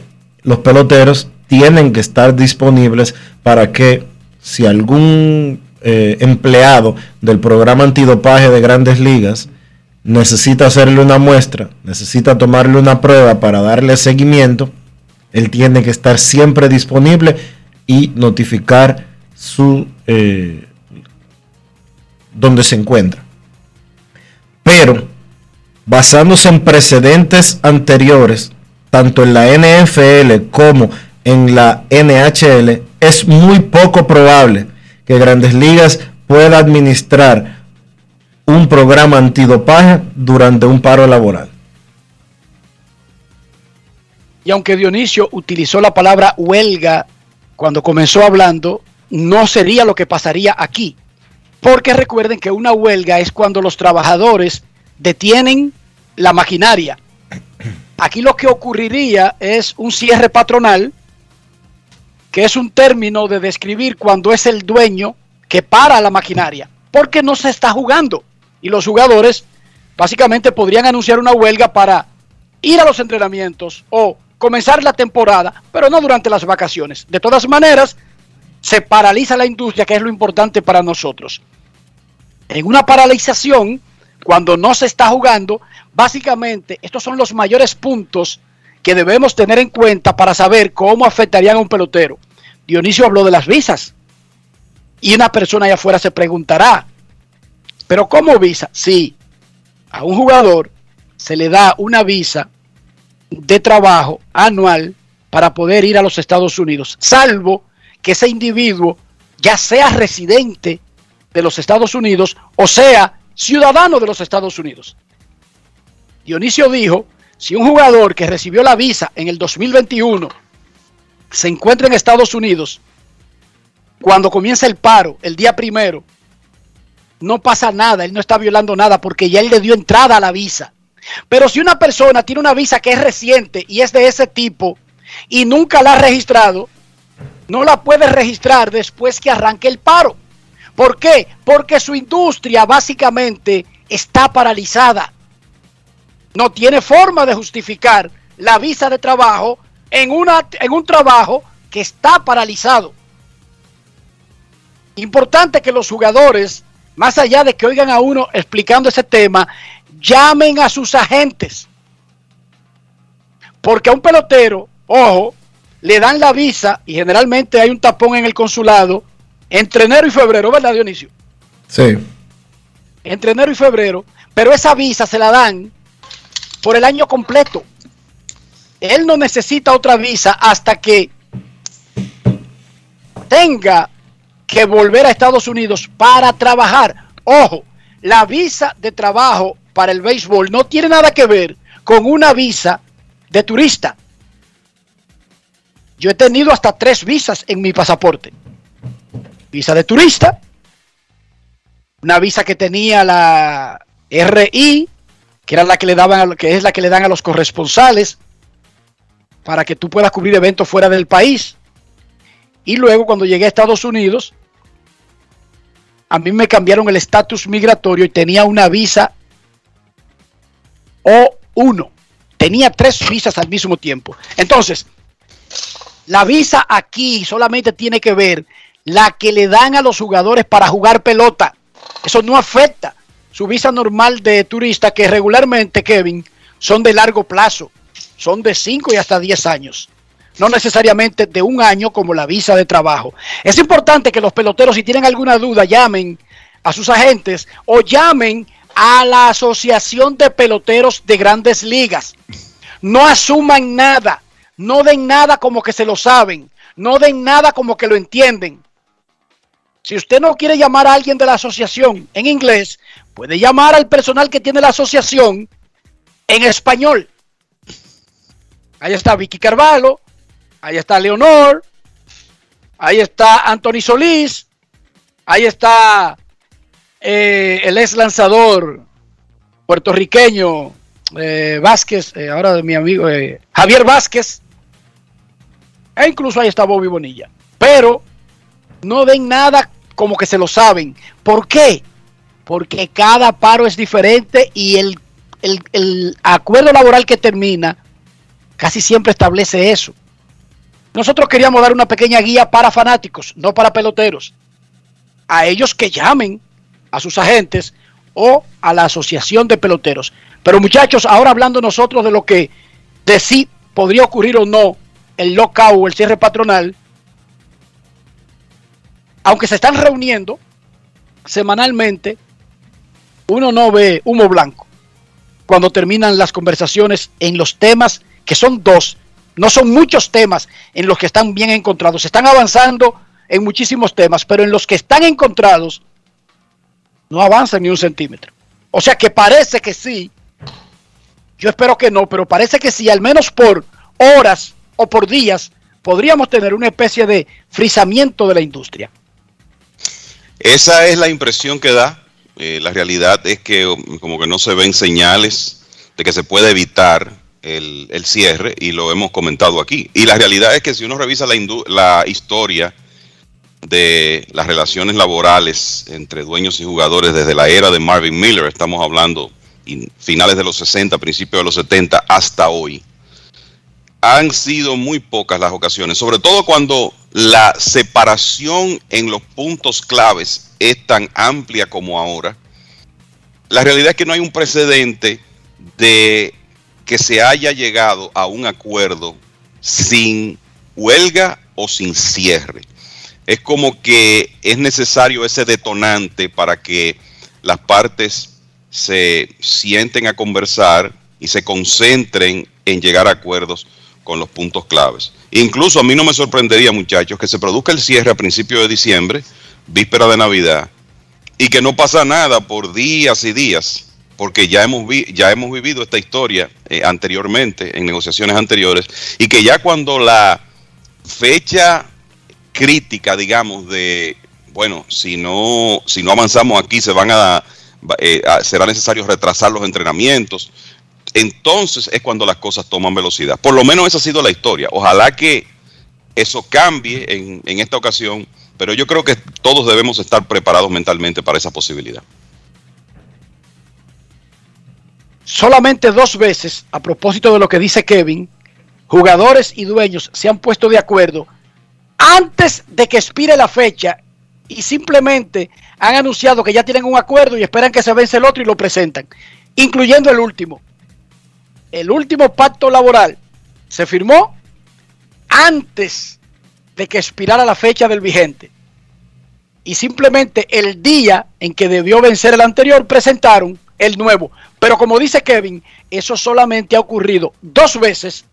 los peloteros tienen que estar disponibles para que si algún eh, empleado del programa antidopaje de grandes ligas necesita hacerle una muestra, necesita tomarle una prueba para darle seguimiento, él tiene que estar siempre disponible y notificar su eh, donde se encuentra. Pero basándose en precedentes anteriores, tanto en la NFL como en la NHL, es muy poco probable que Grandes Ligas pueda administrar un programa antidopaje durante un paro laboral. Y aunque Dionisio utilizó la palabra huelga cuando comenzó hablando, no sería lo que pasaría aquí. Porque recuerden que una huelga es cuando los trabajadores detienen la maquinaria. Aquí lo que ocurriría es un cierre patronal, que es un término de describir cuando es el dueño que para la maquinaria, porque no se está jugando. Y los jugadores básicamente podrían anunciar una huelga para ir a los entrenamientos o comenzar la temporada, pero no durante las vacaciones. De todas maneras, se paraliza la industria, que es lo importante para nosotros. En una paralización, cuando no se está jugando, básicamente estos son los mayores puntos que debemos tener en cuenta para saber cómo afectarían a un pelotero. Dionisio habló de las visas. Y una persona allá afuera se preguntará, ¿pero cómo visa? Sí, a un jugador se le da una visa de trabajo anual para poder ir a los Estados Unidos, salvo que ese individuo ya sea residente de los Estados Unidos o sea ciudadano de los Estados Unidos. Dionisio dijo, si un jugador que recibió la visa en el 2021 se encuentra en Estados Unidos, cuando comienza el paro, el día primero, no pasa nada, él no está violando nada porque ya él le dio entrada a la visa. Pero si una persona tiene una visa que es reciente y es de ese tipo y nunca la ha registrado, no la puede registrar después que arranque el paro. ¿Por qué? Porque su industria básicamente está paralizada. No tiene forma de justificar la visa de trabajo en, una, en un trabajo que está paralizado. Importante que los jugadores, más allá de que oigan a uno explicando ese tema, llamen a sus agentes. Porque a un pelotero, ojo, le dan la visa y generalmente hay un tapón en el consulado entre enero y febrero, ¿verdad, Dionisio? Sí. Entre enero y febrero, pero esa visa se la dan por el año completo. Él no necesita otra visa hasta que tenga que volver a Estados Unidos para trabajar. Ojo, la visa de trabajo para el béisbol no tiene nada que ver con una visa de turista. Yo he tenido hasta tres visas en mi pasaporte. Visa de turista, una visa que tenía la RI, que era la que le daban, que es la que le dan a los corresponsales para que tú puedas cubrir eventos fuera del país. Y luego cuando llegué a Estados Unidos, a mí me cambiaron el estatus migratorio y tenía una visa O1. Tenía tres visas al mismo tiempo. Entonces, la visa aquí solamente tiene que ver la que le dan a los jugadores para jugar pelota. Eso no afecta su visa normal de turista, que regularmente, Kevin, son de largo plazo. Son de 5 y hasta 10 años. No necesariamente de un año como la visa de trabajo. Es importante que los peloteros, si tienen alguna duda, llamen a sus agentes o llamen a la Asociación de Peloteros de Grandes Ligas. No asuman nada. No den nada como que se lo saben. No den nada como que lo entienden. Si usted no quiere llamar a alguien de la asociación en inglés, puede llamar al personal que tiene la asociación en español. Ahí está Vicky Carvalho, ahí está Leonor, ahí está Anthony Solís, ahí está eh, el ex lanzador puertorriqueño eh, Vázquez, eh, ahora mi amigo eh, Javier Vázquez, e incluso ahí está Bobby Bonilla. Pero no den nada como que se lo saben. ¿Por qué? Porque cada paro es diferente y el acuerdo laboral que termina casi siempre establece eso. Nosotros queríamos dar una pequeña guía para fanáticos, no para peloteros. A ellos que llamen a sus agentes o a la asociación de peloteros. Pero muchachos, ahora hablando nosotros de lo que de sí podría ocurrir o no el lockout o el cierre patronal, aunque se están reuniendo semanalmente, uno no ve humo blanco cuando terminan las conversaciones en los temas que son dos, no son muchos temas en los que están bien encontrados, están avanzando en muchísimos temas, pero en los que están encontrados no avanzan ni un centímetro. O sea que parece que sí, yo espero que no, pero parece que sí, al menos por horas o por días podríamos tener una especie de frisamiento de la industria. Esa es la impresión que da. Eh, la realidad es que um, como que no se ven señales de que se puede evitar el, cierre y lo hemos comentado aquí. Y la realidad es que si uno revisa la, historia de las relaciones laborales entre dueños y jugadores desde la era de Marvin Miller, estamos hablando in- finales de los 60, principios de los 70 hasta hoy, han sido muy pocas las ocasiones, sobre todo cuando la separación en los puntos claves es tan amplia como ahora. La realidad es que no hay un precedente de que se haya llegado a un acuerdo sin huelga o sin cierre. Es como que es necesario ese detonante para que las partes se sienten a conversar y se concentren en llegar a acuerdos con los puntos claves. Incluso a mí no me sorprendería, muchachos, que se produzca el cierre a principios de diciembre, víspera de Navidad, y que no pasa nada por días y días, porque ya hemos, vi- ya hemos vivido esta historia eh, anteriormente, en negociaciones anteriores, y que ya cuando la fecha crítica, digamos, de, bueno, si no, si no avanzamos aquí, se van a, eh, será necesario retrasar los entrenamientos, entonces es cuando las cosas toman velocidad. Por lo menos esa ha sido la historia. Ojalá que eso cambie en, en esta ocasión, pero yo creo que todos debemos estar preparados mentalmente para esa posibilidad. Solamente dos veces, a propósito de lo que dice Kevin, jugadores y dueños se han puesto de acuerdo antes de que expire la fecha y simplemente han anunciado que ya tienen un acuerdo y esperan que se vence el otro y lo presentan, incluyendo el último. El último pacto laboral se firmó antes de que expirara la fecha del vigente. Y simplemente el día en que debió vencer el anterior presentaron el nuevo. Pero como dice Kevin, eso solamente ha ocurrido dos veces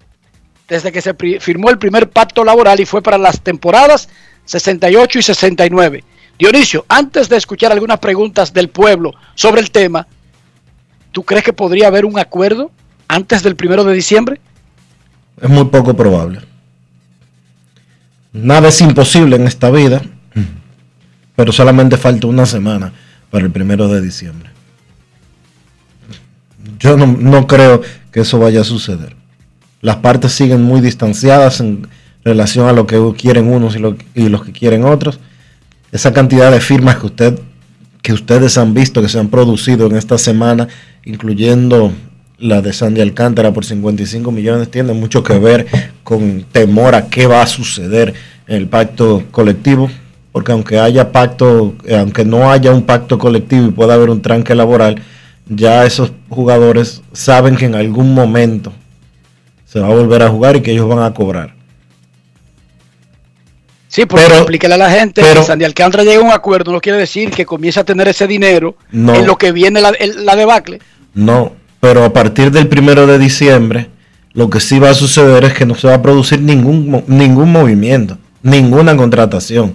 desde que se firmó el primer pacto laboral y fue para las temporadas 68 y 69. Dionisio, antes de escuchar algunas preguntas del pueblo sobre el tema, ¿tú crees que podría haber un acuerdo antes del primero de diciembre? Es muy poco probable. Nada es imposible en esta vida, pero solamente falta una semana para el primero de diciembre. Yo no, no creo que eso vaya a suceder. Las partes siguen muy distanciadas en relación a lo que quieren unos y, lo- y los que quieren otros. Esa cantidad de firmas que usted que ustedes han visto que se han producido en esta semana, incluyendo la de Sandy Alcántara por 55 millones, tiene mucho que ver con temor a qué va a suceder en el pacto colectivo, porque aunque haya pacto, eh, aunque no haya un pacto colectivo y pueda haber un tranque laboral, ya esos jugadores saben que en algún momento se va a volver a jugar y que ellos van a cobrar. Sí, porque Pero- explíquele a la gente pero- que Sandy Alcántara llega a un acuerdo, no quiere decir que comience a tener ese dinero No. en lo que viene la, el- la debacle. No, pero a partir del primero de diciembre, lo que sí va a suceder es que no se va a producir ningún, ningún movimiento, ninguna contratación.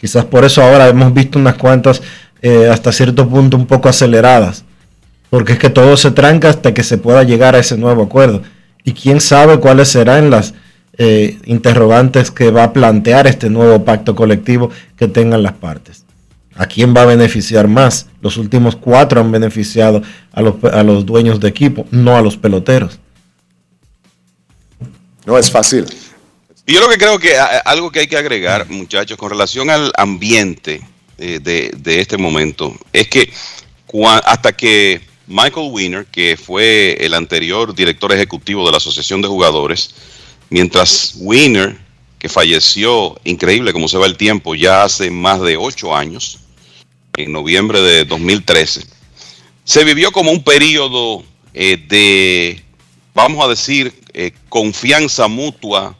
Quizás por eso ahora hemos visto unas cuantas eh, hasta cierto punto un poco aceleradas, porque es que todo se tranca hasta que se pueda llegar a ese nuevo acuerdo. Y quién sabe cuáles serán las eh, interrogantes que va a plantear este nuevo pacto colectivo que tengan las partes. ¿A quién va a beneficiar más? Los últimos cuatro han beneficiado a los, a los dueños de equipo, no a los peloteros. No es fácil. Y yo lo que creo que algo que hay que agregar, muchachos, con relación al ambiente eh, de, este momento, es que hasta que Michael Wiener, que fue el anterior director ejecutivo de la Asociación de Jugadores, mientras Wiener, que falleció, increíble como se va el tiempo, ya hace más de ocho años, en noviembre de 2013, se vivió como un periodo eh, de, vamos a decir, eh, confianza mutua,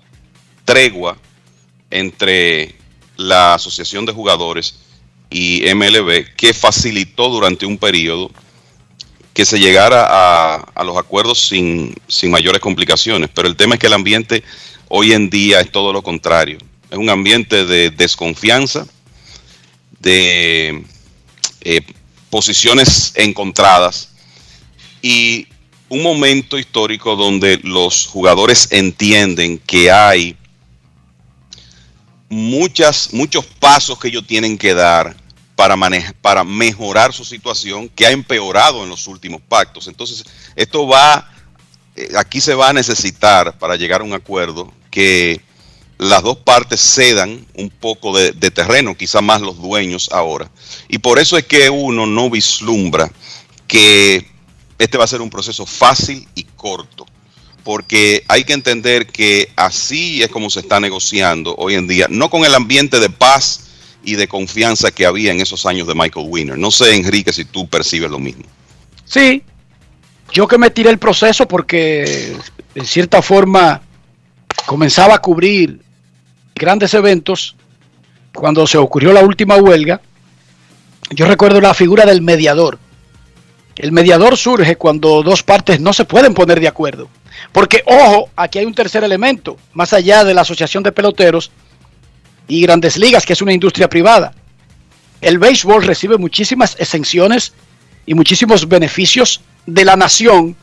tregua entre la Asociación de Jugadores y MLB, que facilitó durante un periodo que se llegara a, los acuerdos sin, sin mayores complicaciones. Pero el tema es que el ambiente hoy en día es todo lo contrario. Es un ambiente de desconfianza, de eh, posiciones encontradas y un momento histórico donde los jugadores entienden que hay muchas, muchos pasos que ellos tienen que dar para, manejar, para mejorar su situación que ha empeorado en los últimos pactos. Entonces, esto va, eh, aquí se va a necesitar para llegar a un acuerdo que las dos partes cedan un poco de, de terreno, quizá más los dueños ahora. Y por eso es que uno no vislumbra que este va a ser un proceso fácil y corto porque hay que entender que así es como se está negociando hoy en día, no con el ambiente de paz y de confianza que había en esos años de Michael Winner. No sé, Enrique, si tú percibes lo mismo. Sí, yo que me tiré el proceso porque en cierta forma comenzaba a cubrir grandes eventos cuando se ocurrió la última huelga. Yo recuerdo la figura del mediador. El mediador surge cuando dos partes no se pueden poner de acuerdo. Porque, ojo, aquí hay un tercer elemento, más allá de la Asociación de Peloteros y Grandes Ligas, que es una industria privada. El béisbol recibe muchísimas exenciones y muchísimos beneficios de la nación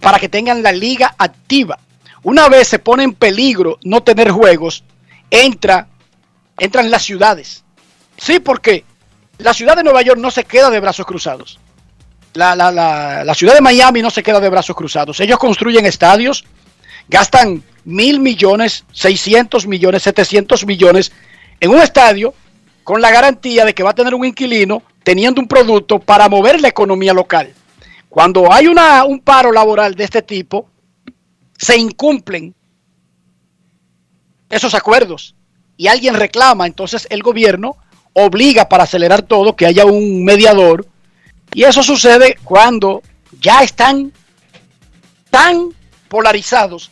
para que tengan la liga activa. Una vez se pone en peligro no tener juegos, entra, entran las ciudades. Sí, porque la ciudad de Nueva York no se queda de brazos cruzados. La, la, la, la ciudad de Miami no se queda de brazos cruzados. Ellos construyen estadios, gastan mil millones, 600 millones, 700 millones en un estadio con la garantía de que va a tener un inquilino teniendo un producto para mover la economía local. Cuando hay una, un paro laboral de este tipo, se incumplen esos acuerdos y alguien reclama, entonces el gobierno obliga para acelerar todo que haya un mediador y eso sucede cuando ya están tan polarizados,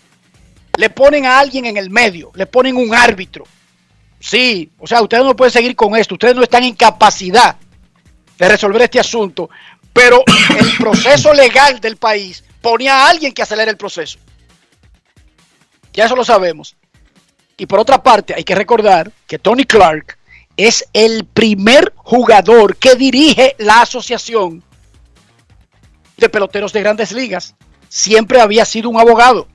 le ponen a alguien en el medio, le ponen un árbitro. Sí, o sea, ustedes no pueden seguir con esto, ustedes no están en capacidad de resolver este asunto, pero el proceso legal del país ponía a alguien que acelere el proceso. Ya eso lo sabemos. Y por otra parte, hay que recordar que Tony Clark es el primer jugador que dirige la asociación de peloteros de grandes ligas. Siempre había sido un abogado.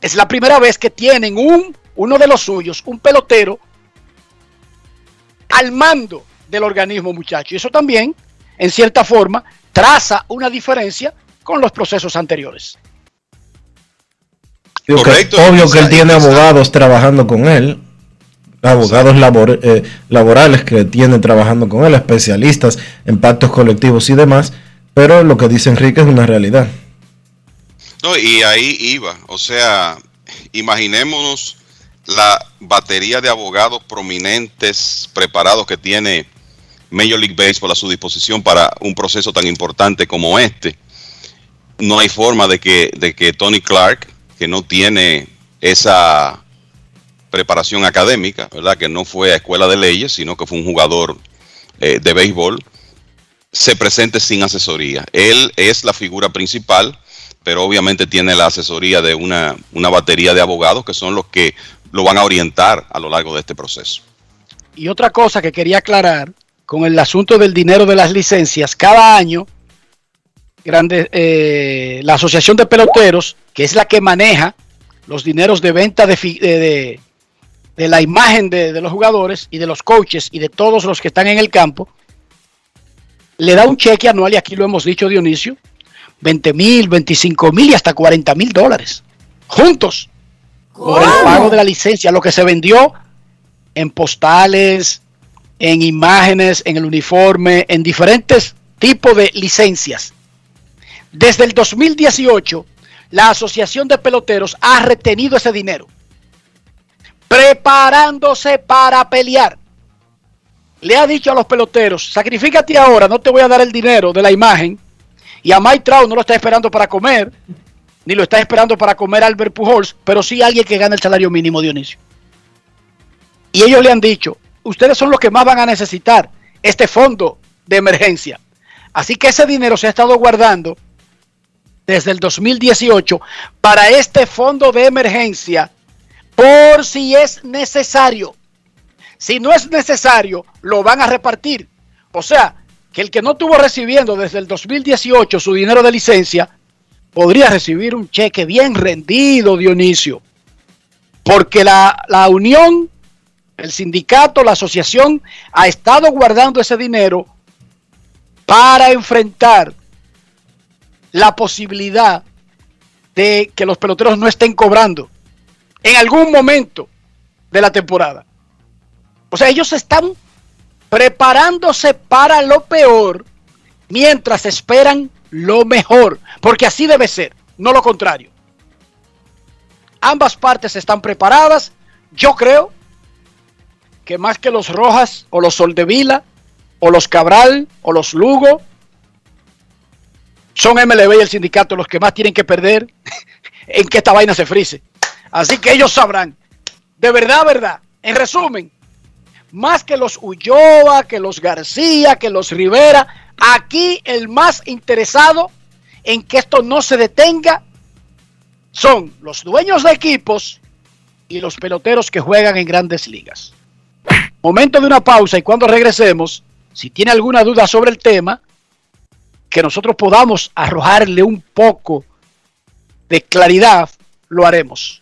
Es la primera vez que tienen un, uno de los suyos, un pelotero, al mando del organismo, muchachos. Y eso también, en cierta forma, traza una diferencia con los procesos anteriores. Que obvio que él tiene abogados trabajando con él, abogados labor- eh, laborales que tiene trabajando con él, especialistas en pactos colectivos y demás, pero lo que dice Enrique es una realidad. No, y ahí iba. O sea, imaginémonos la batería de abogados prominentes, preparados que tiene Major League Baseball a su disposición para un proceso tan importante como este. No hay forma de que, de que Tony Clark, que no tiene esa preparación académica, ¿verdad? Que no fue a escuela de leyes, sino que fue un jugador eh, de béisbol, se presente sin asesoría. Él es la figura principal, pero obviamente tiene la asesoría de una, una batería de abogados que son los que lo van a orientar a lo largo de este proceso. Y otra cosa que quería aclarar con el asunto del dinero de las licencias, cada año grande, eh, la Asociación de Peloteros, que es la que maneja los dineros de venta de, de la imagen de, de los jugadores y de los coaches y de todos los que están en el campo, le da un cheque anual, y aquí lo hemos dicho Dionisio, 20 mil, 25 mil y hasta 40 mil dólares, juntos, por el pago de la licencia, lo que se vendió en postales, en imágenes, en el uniforme, en diferentes tipos de licencias. Desde el 2018, la Asociación de Peloteros ha retenido ese dinero, preparándose para pelear. Le ha dicho a los peloteros, sacrifícate ahora, no te voy a dar el dinero de la imagen. Y a Mike Trout no lo está esperando para comer, ni lo está esperando para comer Albert Pujols, pero sí alguien que gane el salario mínimo, Dionisio. Y ellos le han dicho, ustedes son los que más van a necesitar este fondo de emergencia. Así que ese dinero se ha estado guardando desde el 2018 para este fondo de emergencia por si es necesario. Si no es necesario, lo van a repartir. O sea, que el que no estuvo recibiendo desde el 2018 su dinero de licencia, podría recibir un cheque bien rendido, Dionisio. Porque la, la unión, el sindicato, la asociación, ha estado guardando ese dinero para enfrentar la posibilidad de que los peloteros no estén cobrando en algún momento de la temporada. O sea, ellos están preparándose para lo peor mientras esperan lo mejor, porque así debe ser, no lo contrario. Ambas partes están preparadas. Yo creo que más que los Rojas o los Soldevila o los Cabral o los Lugo, son MLB y el sindicato los que más tienen que perder en que esta vaina se frise. Así que ellos sabrán. De verdad, verdad. En resumen, más que los Ulloa, que los García, que los Rivera, aquí el más interesado en que esto no se detenga son los dueños de equipos y los peloteros que juegan en grandes ligas. Momento de una pausa y cuando regresemos, si tiene alguna duda sobre el tema, que nosotros podamos arrojarle un poco de claridad, lo haremos.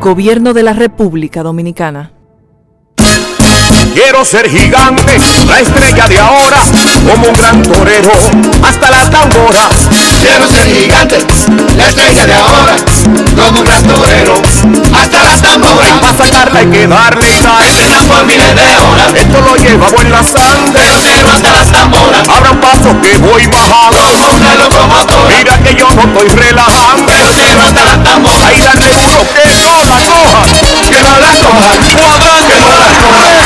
Gobierno de la República Dominicana. Quiero ser gigante, la estrella de ahora, como un gran torero, hasta la tambora. Quiero ser gigante, la estrella de ahora, como un gran torero, hasta la tambora. Para sacarla hay que darle caña por miles de horas. Esto lo llevamos en la sangre, pero hasta las tamboras. Abran paso que voy bajando, como una locomotora. Mira que yo no estoy relajando, pero hasta las tamboras. Ahí dale duro que no la coja, que no la coja, que no la coja.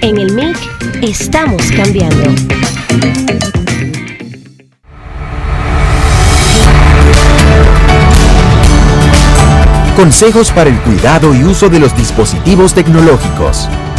En el MIC estamos cambiando. Consejos para el cuidado y uso de los dispositivos tecnológicos.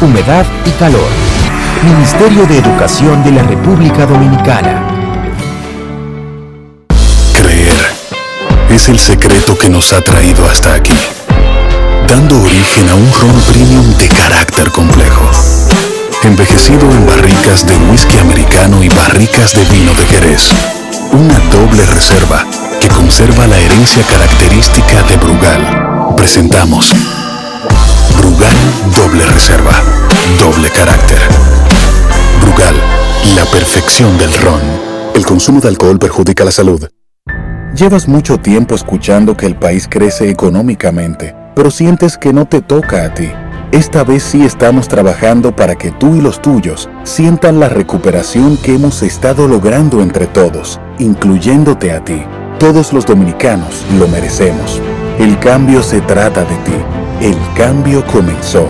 humedad y calor. Ministerio de Educación de la República Dominicana. Creer es el secreto que nos ha traído hasta aquí, dando origen a un ron premium de carácter complejo, envejecido en barricas de whisky americano y barricas de vino de Jerez. Una doble reserva que conserva la herencia característica de Brugal. Presentamos Doble Reserva, Doble Carácter. Brugal, la perfección del ron. El consumo de alcohol perjudica la salud. Llevas mucho tiempo escuchando que el país crece económicamente, pero sientes que no te toca a ti. Esta vez sí estamos trabajando para que tú y los tuyos sientan la recuperación que hemos estado logrando entre todos, incluyéndote a ti. Todos los dominicanos lo merecemos. El cambio se trata de ti. El cambio comenzó.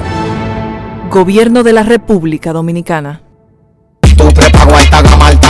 Gobierno de la República Dominicana. Tu prepago alta gama, alta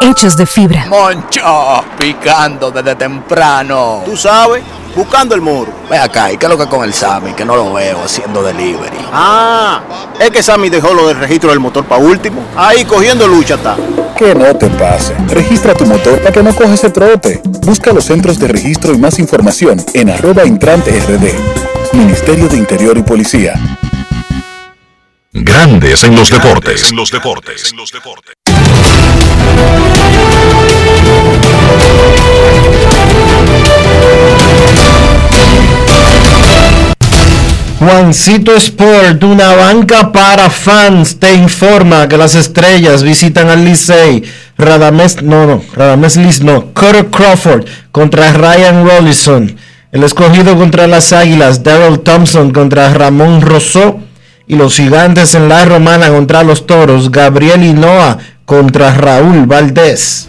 hechos de fibra. Moncho, picando desde temprano. Tú sabes, buscando el moro. Ve acá, ¿y qué es lo que con el Sammy? Que no lo veo haciendo delivery. Ah, es que Sammy dejó lo del registro del motor para último. Ahí cogiendo lucha está. Que no te pase. Registra tu motor para que no cojas ese trote. Busca los centros de registro y más información en arroba intrante rd. Ministerio de Interior y Policía. Grandes en los deportes. En los deportes. En los deportes. Juancito Sport, una banca para fans, te informa que las estrellas visitan al Licey. Radamés, no, no, Radamés Liz no. Carter Crawford contra Ryan Rollison. El escogido contra las Águilas, Daryl Thompson contra Ramón Rosó. Y los gigantes en la romana contra los toros, Gabriel Hinoa contra Raúl Valdés.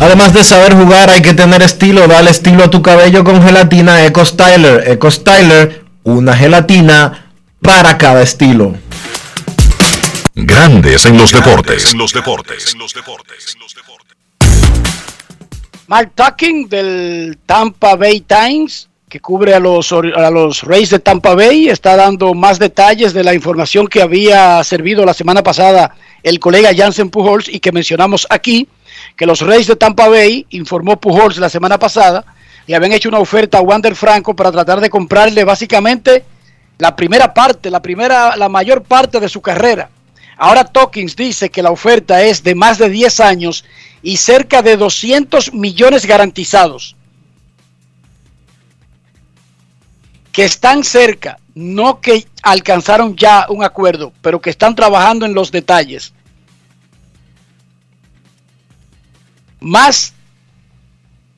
Además de saber jugar, hay que tener estilo. Dale estilo a tu cabello con gelatina Eco Styler. Eco Styler, una gelatina para cada estilo. Grandes en los deportes. En los deportes. En los deportes. Mark Tucking del Tampa Bay Times, que cubre a los, a los Rays de Tampa Bay, está dando más detalles de la información que había servido la semana pasada el colega Jansen Pujols y que mencionamos aquí, que los Rays de Tampa Bay, informó Pujols la semana pasada, y habían hecho una oferta a Wander Franco para tratar de comprarle básicamente la primera parte, la primera, la mayor parte de su carrera. Ahora Tokins dice que la oferta es de más de 10 años y cerca de 200 millones garantizados. Que están cerca, no que alcanzaron ya un acuerdo, pero que están trabajando en los detalles. Más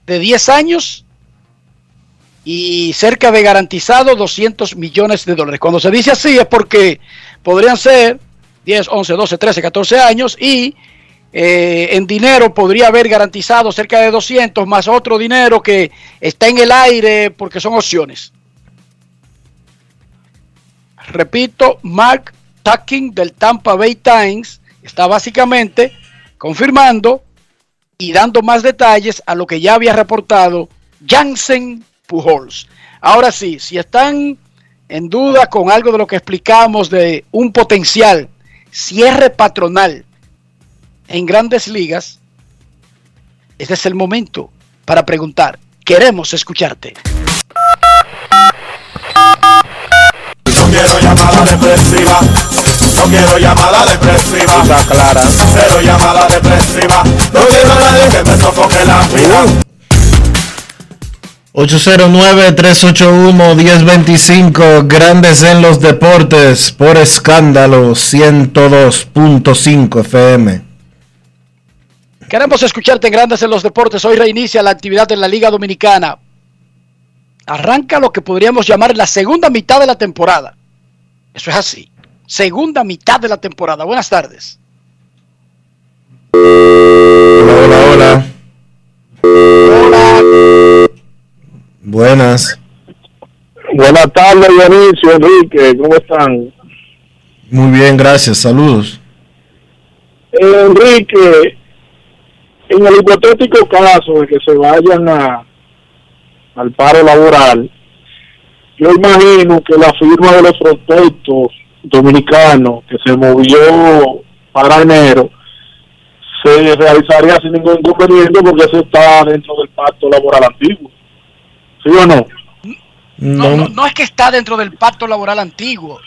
de 10 años y cerca de garantizado 200 millones de dólares. Cuando se dice así es porque podrían ser 10, 11, 12, 13, 14 años y eh, en dinero podría haber garantizado cerca de 200 más otro dinero que está en el aire porque son opciones. Repito, Mark Tucking del Tampa Bay Times está básicamente confirmando y dando más detalles a lo que ya había reportado Jansen Pujols. Ahora sí, si están en duda con algo de lo que explicamos de un potencial cierre patronal en grandes ligas, este es el momento para preguntar. Queremos escucharte. Quiero llamada depresiva. No quiero llamada depresiva. Está clara. Cero llamada depresiva. No quiero a nadie que me sofoque la vida. 809-381-1025, Grandes en los Deportes, por escándalo 102.5 FM. Queremos escucharte en Grandes en los Deportes. Hoy reinicia la actividad en la Liga Dominicana. Arranca lo que podríamos llamar la segunda mitad de la temporada. Eso es así. Segunda mitad de la temporada. Buenas tardes. Hola, hola, hola. Buenas. Buenas tardes, Dionisio, Enrique, ¿cómo están? Muy bien, gracias. Saludos. Eh, Enrique, en el hipotético caso de que se vayan a, al paro laboral, yo imagino que la firma de los prospectos dominicanos que se movió para enero se realizaría sin ningún inconveniente porque eso está dentro del pacto laboral antiguo. ¿Sí o no? No, no, no es que está dentro del pacto laboral antiguo.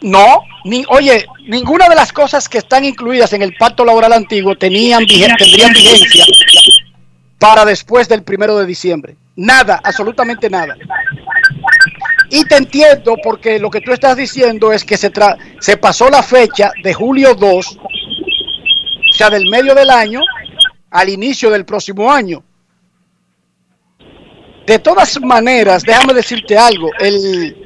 No, ni, oye, ninguna de las cosas que están incluidas en el pacto laboral antiguo tenían tendrían vigencia para después del primero de diciembre. Nada, absolutamente nada. Y te entiendo porque lo que tú estás diciendo es que se, tra- se pasó la fecha de julio 2, o sea, del medio del año al inicio del próximo año. De todas maneras, déjame decirte algo. El,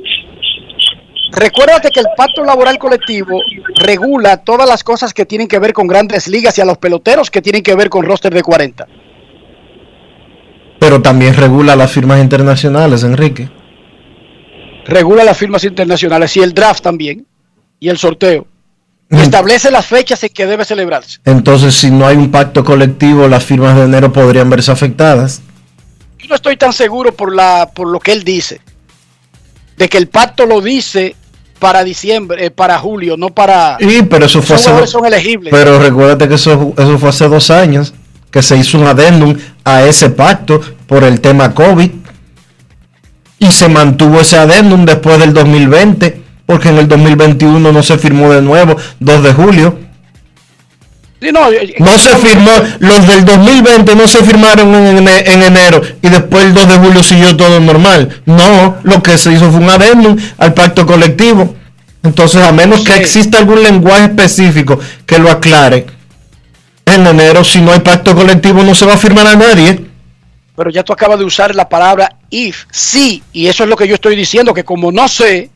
recuérdate que el pacto laboral colectivo regula todas las cosas que tienen que ver con grandes ligas y a los peloteros que tienen que ver con roster de 40. Pero también regula las firmas internacionales, Enrique. Regula las firmas internacionales y el draft también. Y el sorteo. Y establece las fechas en que debe celebrarse. Entonces, si no hay un pacto colectivo, las firmas de enero podrían verse afectadas. Yo no estoy tan seguro por, la, por lo que él dice. De que el pacto lo dice para diciembre, eh, para julio, no para... Y, pero eso fue hace son elegibles. Pero recuérdate que eso, eso fue hace dos años que se hizo un adendum a ese pacto por el tema COVID y se mantuvo ese adendum después del 2020 porque en el 2021 no se firmó de nuevo 2 de julio. Sí, no, eh, No se firmó, los del 2020 no se firmaron en enero y después el 2 de julio siguió todo normal. No, lo que se hizo fue un adendum al pacto colectivo. Entonces, a menos que exista algún lenguaje específico que lo aclare, en enero, si no hay pacto colectivo, no se va a firmar a nadie. Pero ya tú acabas de usar la palabra if, sí, y eso es lo que yo estoy diciendo, que como no sé,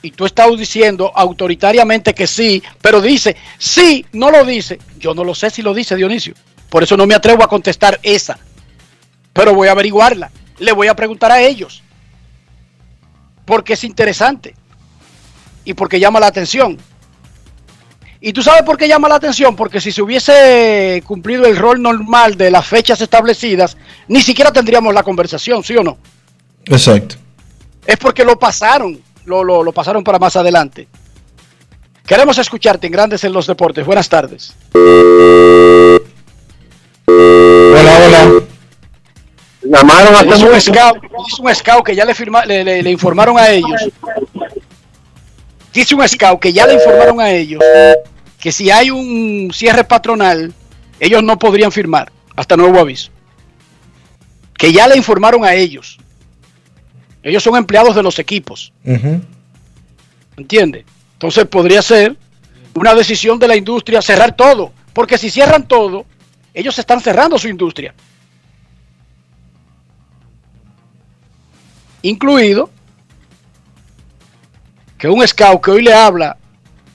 y tú estás diciendo autoritariamente que sí, pero dice, sí, no lo dice, yo no lo sé si lo dice Dionisio, por eso no me atrevo a contestar esa, pero voy a averiguarla, le voy a preguntar a ellos, porque es interesante. Y porque llama la atención. ¿Y tú sabes por qué llama la atención? Porque si se hubiese cumplido el rol normal de las fechas establecidas, ni siquiera tendríamos la conversación, ¿sí o no? Exacto. Es porque lo pasaron, lo, lo, lo pasaron para más adelante. Queremos escucharte en Grandes en los Deportes. Buenas tardes. Hola, hola. Firmaron hace dice un scout, dice un scout que ya le, firma, le, le, le informaron a ellos. Dice un scout que ya le informaron a ellos que si hay un cierre patronal, ellos no podrían firmar hasta nuevo aviso. Que ya le informaron a ellos. Ellos son empleados de los equipos. ¿Entiende? Entonces podría ser una decisión de la industria cerrar todo. Porque si cierran todo, ellos están cerrando su industria. Incluido que un scout que hoy le habla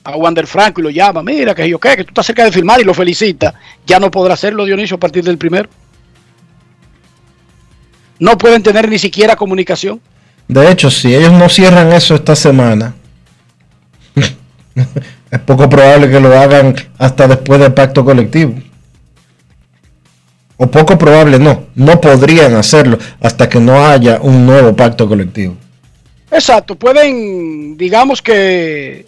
a Wander Franco y lo llama, mira que yo qué, que tú estás cerca de firmar y lo felicita, ya no podrá hacerlo Dionisio a partir del primero. No pueden tener ni siquiera comunicación. De hecho, si ellos no cierran eso esta semana, es poco probable que lo hagan hasta después del pacto colectivo. O poco probable no, no podrían hacerlo hasta que no haya un nuevo pacto colectivo. Exacto, pueden, digamos que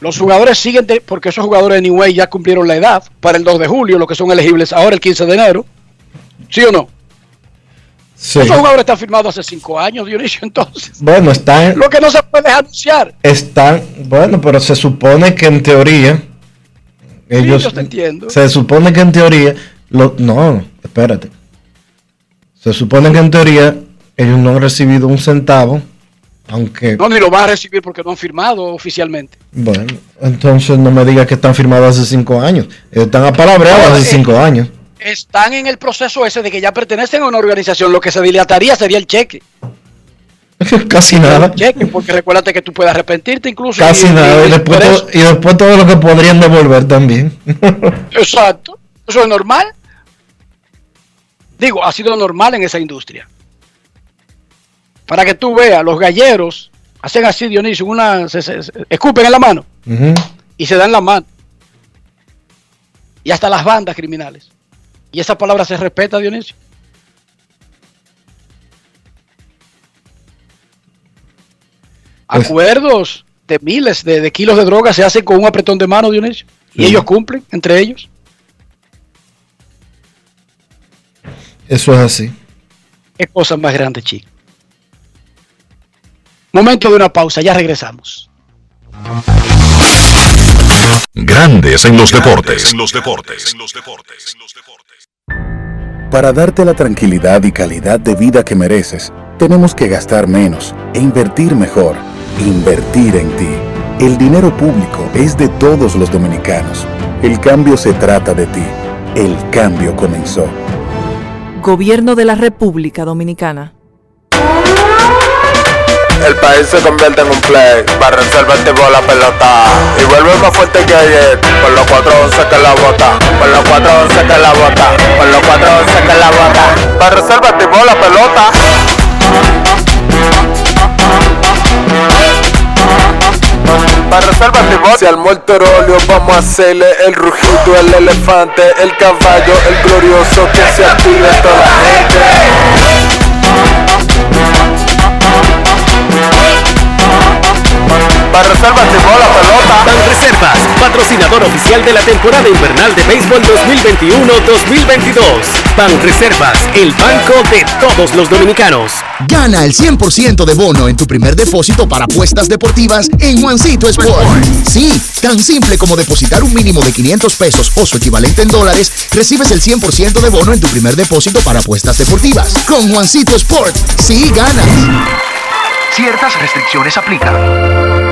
los jugadores siguen, porque esos jugadores de New ya cumplieron la edad para el 2 de julio, los que son elegibles ahora el 15 de enero. ¿Sí o no? Sí. Esos jugadores están firmados hace cinco años, Dionisio, entonces. Bueno, están. Lo que no se puede anunciar. Están, bueno, pero se supone que en teoría. Ellos. Sí, yo te entiendo. Se supone que en teoría. Lo, no, espérate. Se supone que en teoría ellos no han recibido un centavo aunque... No, ni lo van a recibir porque no han firmado oficialmente. Bueno, entonces no me digas que están firmados hace cinco años. Están apalabreados hace eh, cinco años. Están en el proceso ese de que ya pertenecen a una organización. Lo que se dilataría sería el cheque. Casi nada. Cheque, porque recuérdate que tú puedes arrepentirte incluso. Casi nada. Y, después todo, y después todo lo que podrían devolver también. Exacto. Eso es normal. Digo, ha sido normal en esa industria para que tú veas, los galleros hacen así, Dionisio, una, se, escupen en la mano y se dan la mano. Y hasta las bandas criminales. Y esa palabra se respeta, Dionisio. Pues Acuerdos de miles de, kilos de droga se hacen con un apretón de mano, Dionisio. Y ellos cumplen entre ellos. Eso es así. Qué cosa más grande, chico. Momento de una pausa, ya regresamos. Grandes en los deportes. los deportes. los deportes. Para darte la tranquilidad y calidad de vida que mereces, tenemos que gastar menos e invertir mejor. Invertir en ti. El dinero público es de todos los dominicanos. El cambio se trata de ti. El cambio comenzó. Gobierno de la República Dominicana el país se convierte en un play. El tipo la pelota. Y vuelve más fuerte que ayer. Con los 411 que la bota. Con los 411 que la bota. Con los 411 que la bota. El tipo la pelota. Para reservar el Si al muerto vamos a hacerle el rugido, el elefante, el caballo, el glorioso que se active toda la gente. Reservas llevó la pelota. Ban Reservas, patrocinador oficial de la temporada invernal de béisbol 2021-2022. Ban Reservas, el banco de todos los dominicanos. Gana el 100% de bono en tu primer depósito para apuestas deportivas en Juancito Sport. Sí, tan simple como depositar un mínimo de 500 pesos o su equivalente en dólares, recibes el 100% de bono en tu primer depósito para apuestas deportivas. Con Juancito Sport, sí ganas. Ciertas restricciones aplican.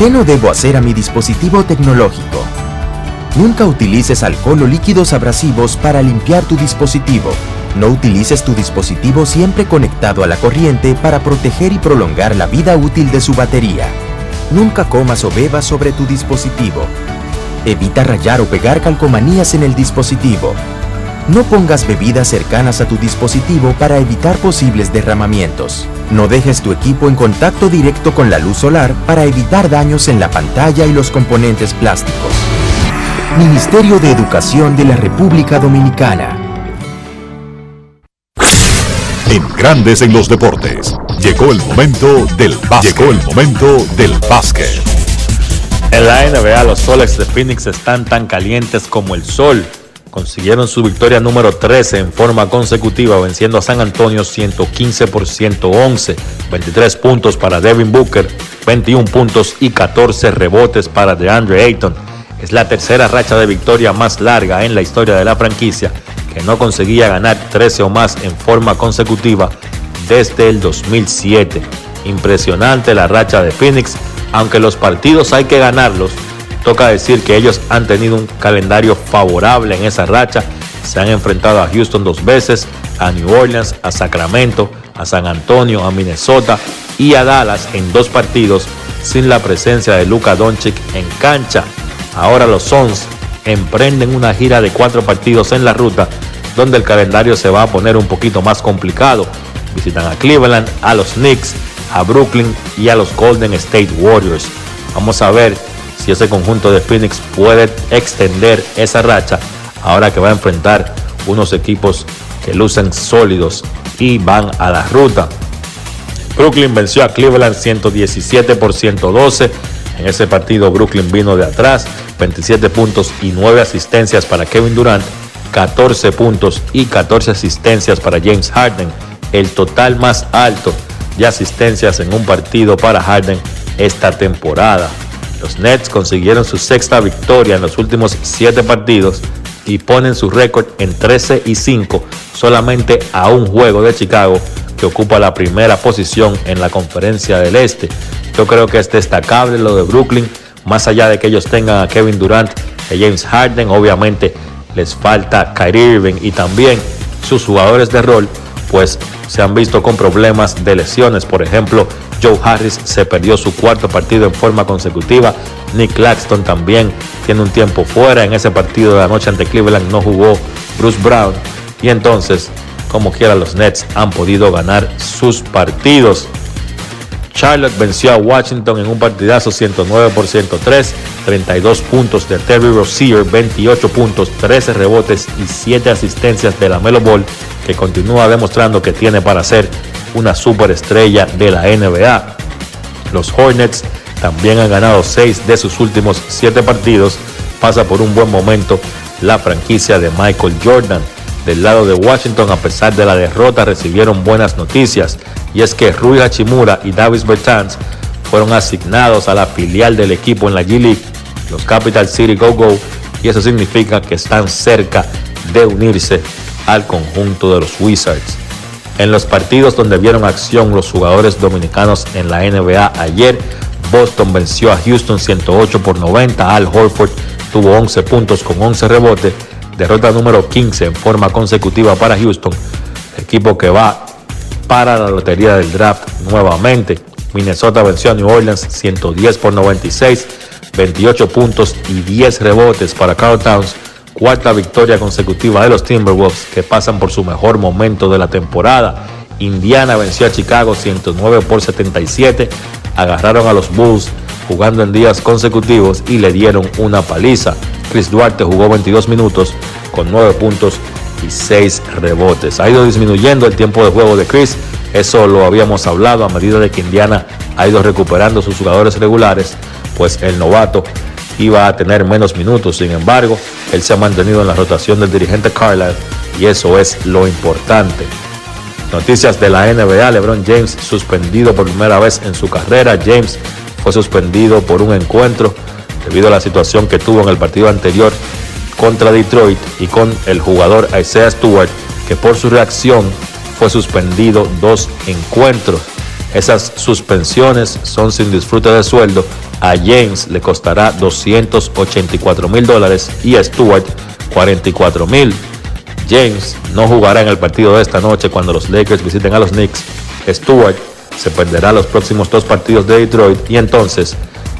¿Qué no debo hacer a mi dispositivo tecnológico? Nunca utilices alcohol o líquidos abrasivos para limpiar tu dispositivo. No utilices tu dispositivo siempre conectado a la corriente para proteger y prolongar la vida útil de su batería. Nunca comas o bebas sobre tu dispositivo. Evita rayar o pegar calcomanías en el dispositivo. No pongas bebidas cercanas a tu dispositivo para evitar posibles derramamientos. No dejes tu equipo en contacto directo con la luz solar para evitar daños en la pantalla y los componentes plásticos. Ministerio de Educación de la República Dominicana. En Grandes en los Deportes. Llegó el momento del básquet. Llegó el momento del básquet. En la NBA, los soles de Phoenix están tan calientes como el sol. Consiguieron su victoria número 13 en forma consecutiva, venciendo a San Antonio 115 por 111. 23 puntos para Devin Booker, 21 puntos y 14 rebotes para DeAndre Ayton. Es la tercera racha de victoria más larga en la historia de la franquicia, que no conseguía ganar 13 o más en forma consecutiva desde el 2007. Impresionante la racha de Phoenix, aunque los partidos hay que ganarlos Toca decir que ellos han tenido un calendario favorable en esa racha. Se han enfrentado a Houston dos veces, a New Orleans, a Sacramento, a San Antonio, a Minnesota y a Dallas en dos partidos sin la presencia de Luka Doncic en cancha. Ahora los Suns emprenden una gira de cuatro partidos en la ruta donde el calendario se va a poner un poquito más complicado. Visitan a Cleveland, a los Knicks, a Brooklyn y a los Golden State Warriors. Vamos a ver si ese conjunto de Phoenix puede extender esa racha ahora que va a enfrentar unos equipos que lucen sólidos y van a la ruta. Brooklyn venció a Cleveland 117 por 112. En ese partido Brooklyn vino de atrás, 27 puntos y 9 asistencias para Kevin Durant, 14 puntos y 14 asistencias para James Harden, el total más alto de asistencias en un partido para Harden esta temporada. Los Nets consiguieron su sexta victoria en los últimos siete partidos y ponen su récord en 13 y 5 solamente a un juego de Chicago que ocupa la primera posición en la conferencia del Este. Yo creo que es destacable lo de Brooklyn, más allá de que ellos tengan a Kevin Durant y James Harden, obviamente les falta Kyrie Irving y también sus jugadores de rol, pues se han visto con problemas de lesiones. Por ejemplo, Joe Harris se perdió su cuarto partido en forma consecutiva. Nick Claxton también tiene un tiempo fuera. En ese partido de la noche ante Cleveland no jugó Bruce Brown. Y entonces, como quiera, los Nets han podido ganar sus partidos. Charlotte venció a Washington en un partidazo 109 por 103, 32 puntos de Terry Rozier, 28 puntos, 13 rebotes y 7 asistencias de la Melo Ball, que continúa demostrando que tiene para ser una superestrella de la NBA. Los Hornets también han ganado 6 de sus últimos 7 partidos. Pasa por un buen momento la franquicia de Michael Jordan. Del lado de Washington, a pesar de la derrota, recibieron buenas noticias. Y es que Rui Hachimura y Davis Bertans fueron asignados a la filial del equipo en la G League, los Capital City Go Go. Y eso significa que están cerca de unirse al conjunto de los Wizards. En los partidos donde vieron acción los jugadores dominicanos en la NBA ayer, Boston venció a Houston 108 por 90. Al Horford tuvo 11 puntos con 11 rebotes. Derrota número 15 en forma consecutiva para Houston, equipo que va para la lotería del draft nuevamente. Minnesota venció a New Orleans 110 por 96, 28 puntos y 10 rebotes para Carl Towns. Cuarta victoria consecutiva de los Timberwolves que pasan por su mejor momento de la temporada. Indiana venció a Chicago 109 por 77. Agarraron a los Bulls jugando en días consecutivos y le dieron una paliza. Chris Duarte jugó 22 minutos con 9 puntos y 6 rebotes. Ha ido disminuyendo el tiempo de juego de Chris. Eso lo habíamos hablado a medida de que Indiana ha ido recuperando sus jugadores regulares, pues el novato iba a tener menos minutos. Sin embargo, él se ha mantenido en la rotación del dirigente Carlisle y eso es lo importante. Noticias de la NBA, LeBron James suspendido por primera vez en su carrera. James fue suspendido por un encuentro debido a la situación que tuvo en el partido anterior contra Detroit y con el jugador Isaiah Stewart, que por su reacción fue suspendido dos encuentros. Esas suspensiones son sin disfrute de sueldo. A James le costará 284 mil dólares y a Stewart 44 mil. James no jugará en el partido de esta noche cuando los Lakers visiten a los Knicks. Stewart se perderá los próximos dos partidos de Detroit y entonces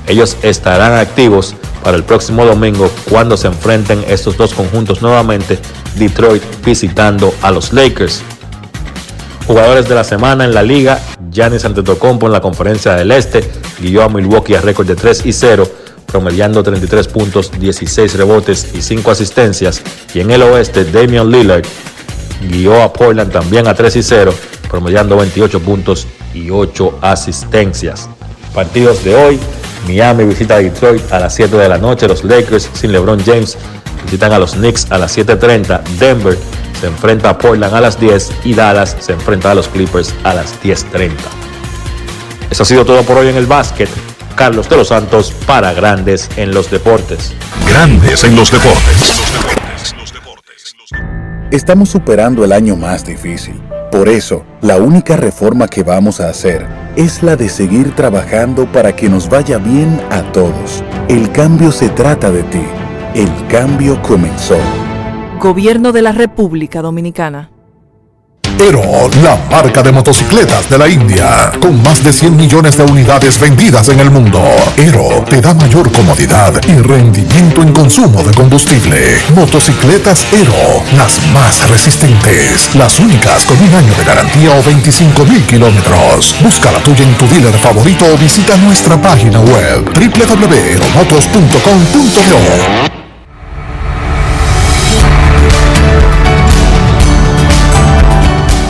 ellos estarán activos para el próximo domingo cuando se enfrenten estos dos conjuntos nuevamente, Detroit visitando a los Lakers. Jugadores de la semana en la liga, Giannis Antetokounmpo en la conferencia del Este, guió a Milwaukee a récord de 3 y 0, promediando 33 puntos, 16 rebotes y 5 asistencias. Y en el oeste, Damian Lillard guió a Portland también a 3 y 0, promediando 28 puntos y 8 asistencias. Partidos de hoy, Miami visita a Detroit a las 7 de la noche, los Lakers sin LeBron James visitan a los Knicks a las 7.30, Denver se enfrenta a Portland a las 10 y Dallas se enfrenta a los Clippers a las 10.30. Eso ha sido todo por hoy en el básquet. Carlos de los Santos para Grandes en los Deportes. Grandes en los Deportes. Estamos superando el año más difícil. Por eso, la única reforma que vamos a hacer es la de seguir trabajando para que nos vaya bien a todos. El cambio se trata de ti. El cambio comenzó. Gobierno de la República Dominicana. Pero la marca de motocicletas de la India, con más de 100 millones de unidades vendidas en el mundo. Ero te da mayor comodidad y rendimiento en consumo de combustible. Motocicletas Ero, las más resistentes, las únicas con un año de garantía o 25 mil kilómetros. Busca la tuya en tu dealer favorito o visita nuestra página web www.eromotos.com.do.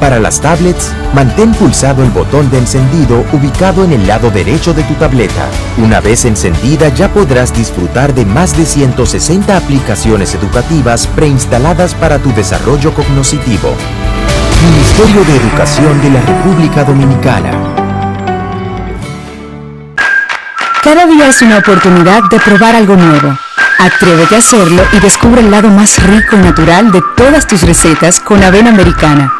Para las tablets, mantén pulsado el botón de encendido ubicado en el lado derecho de tu tableta. Una vez encendida ya podrás disfrutar de más de 160 aplicaciones educativas preinstaladas para tu desarrollo cognoscitivo. Ministerio de Educación de la República Dominicana. Cada día es una oportunidad de probar algo nuevo. Atrévete a hacerlo y descubre el lado más rico y natural de todas tus recetas con avena americana.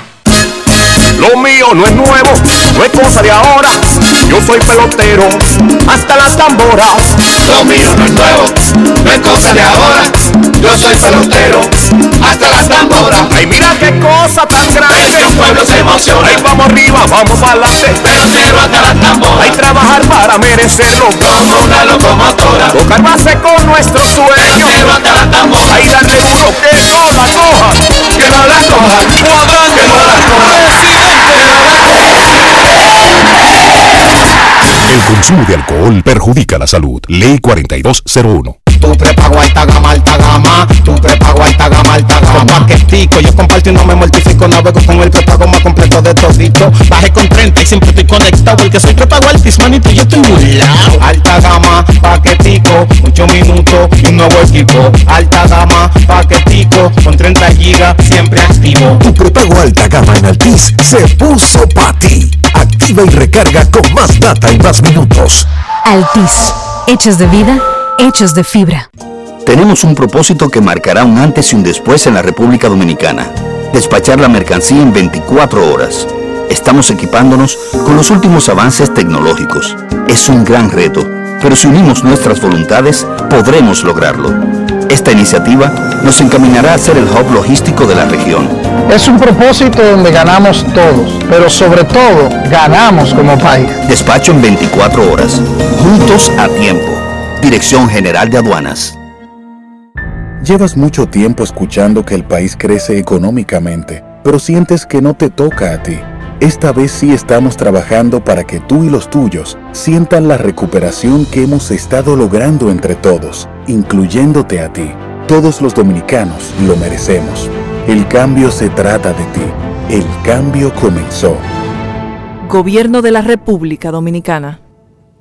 Lo mío no es nuevo, no es cosa de ahora. Yo soy pelotero, hasta las tamboras. Lo mío no es nuevo, no es cosa de ahora. Yo soy pelotero, hasta las tamboras. Ay, mira qué cosa tan grande. Un pueblo se emociona. Ay, vamos arriba, vamos para adelante. Pelotero hasta las tamboras. Hay trabajar para merecerlo. Como una locomotora. Tocar base con nuestro sueño. Pelotero hasta las tamboras. Ay, darle duro que no la coja. Que no la coja. Que no la coja. El consumo de alcohol perjudica la salud. Ley 4201. Tu prepago alta gama, alta gama. Tu prepago alta gama, alta gama. Con paquetico, yo comparto y no me mortifico. Navego con el prepago más completo de todito. Bajé con 30 y siempre estoy conectado. El que soy prepago altis, manito, yo estoy muy lado. Alta gama, paquetico, 8 minutos y un nuevo equipo. Alta gama, paquetico, con 30 gigas, siempre activo. Tu prepago alta gama en Altis se puso para ti. Activa y recarga con más data y más minutos. Altis, hechos de vida, hechos de fibra. Tenemos un propósito que marcará un antes y un después en la República Dominicana. Despachar la mercancía en 24 horas. Estamos equipándonos con los últimos avances tecnológicos. Es un gran reto, pero si unimos nuestras voluntades, podremos lograrlo. Esta iniciativa nos encaminará a ser el hub logístico de la región. Es un propósito donde ganamos todos, pero sobre todo ganamos como país. Despacho en 24 horas. Juntos a tiempo. Dirección General de Aduanas. Llevas mucho tiempo escuchando que el país crece económicamente, pero sientes que no te toca a ti. Esta vez sí estamos trabajando para que tú y los tuyos sientan la recuperación que hemos estado logrando entre todos, incluyéndote a ti. Todos los dominicanos lo merecemos. El cambio se trata de ti. El cambio comenzó. Gobierno de la República Dominicana.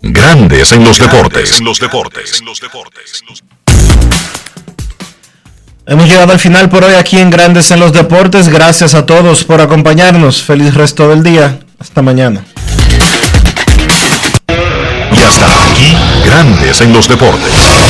Grandes en los deportes. En los deportes. En los deportes. Hemos llegado al final por hoy aquí en Grandes en los Deportes. Gracias a todos por acompañarnos. Feliz resto del día. Hasta mañana. Y hasta aquí, Grandes en los Deportes.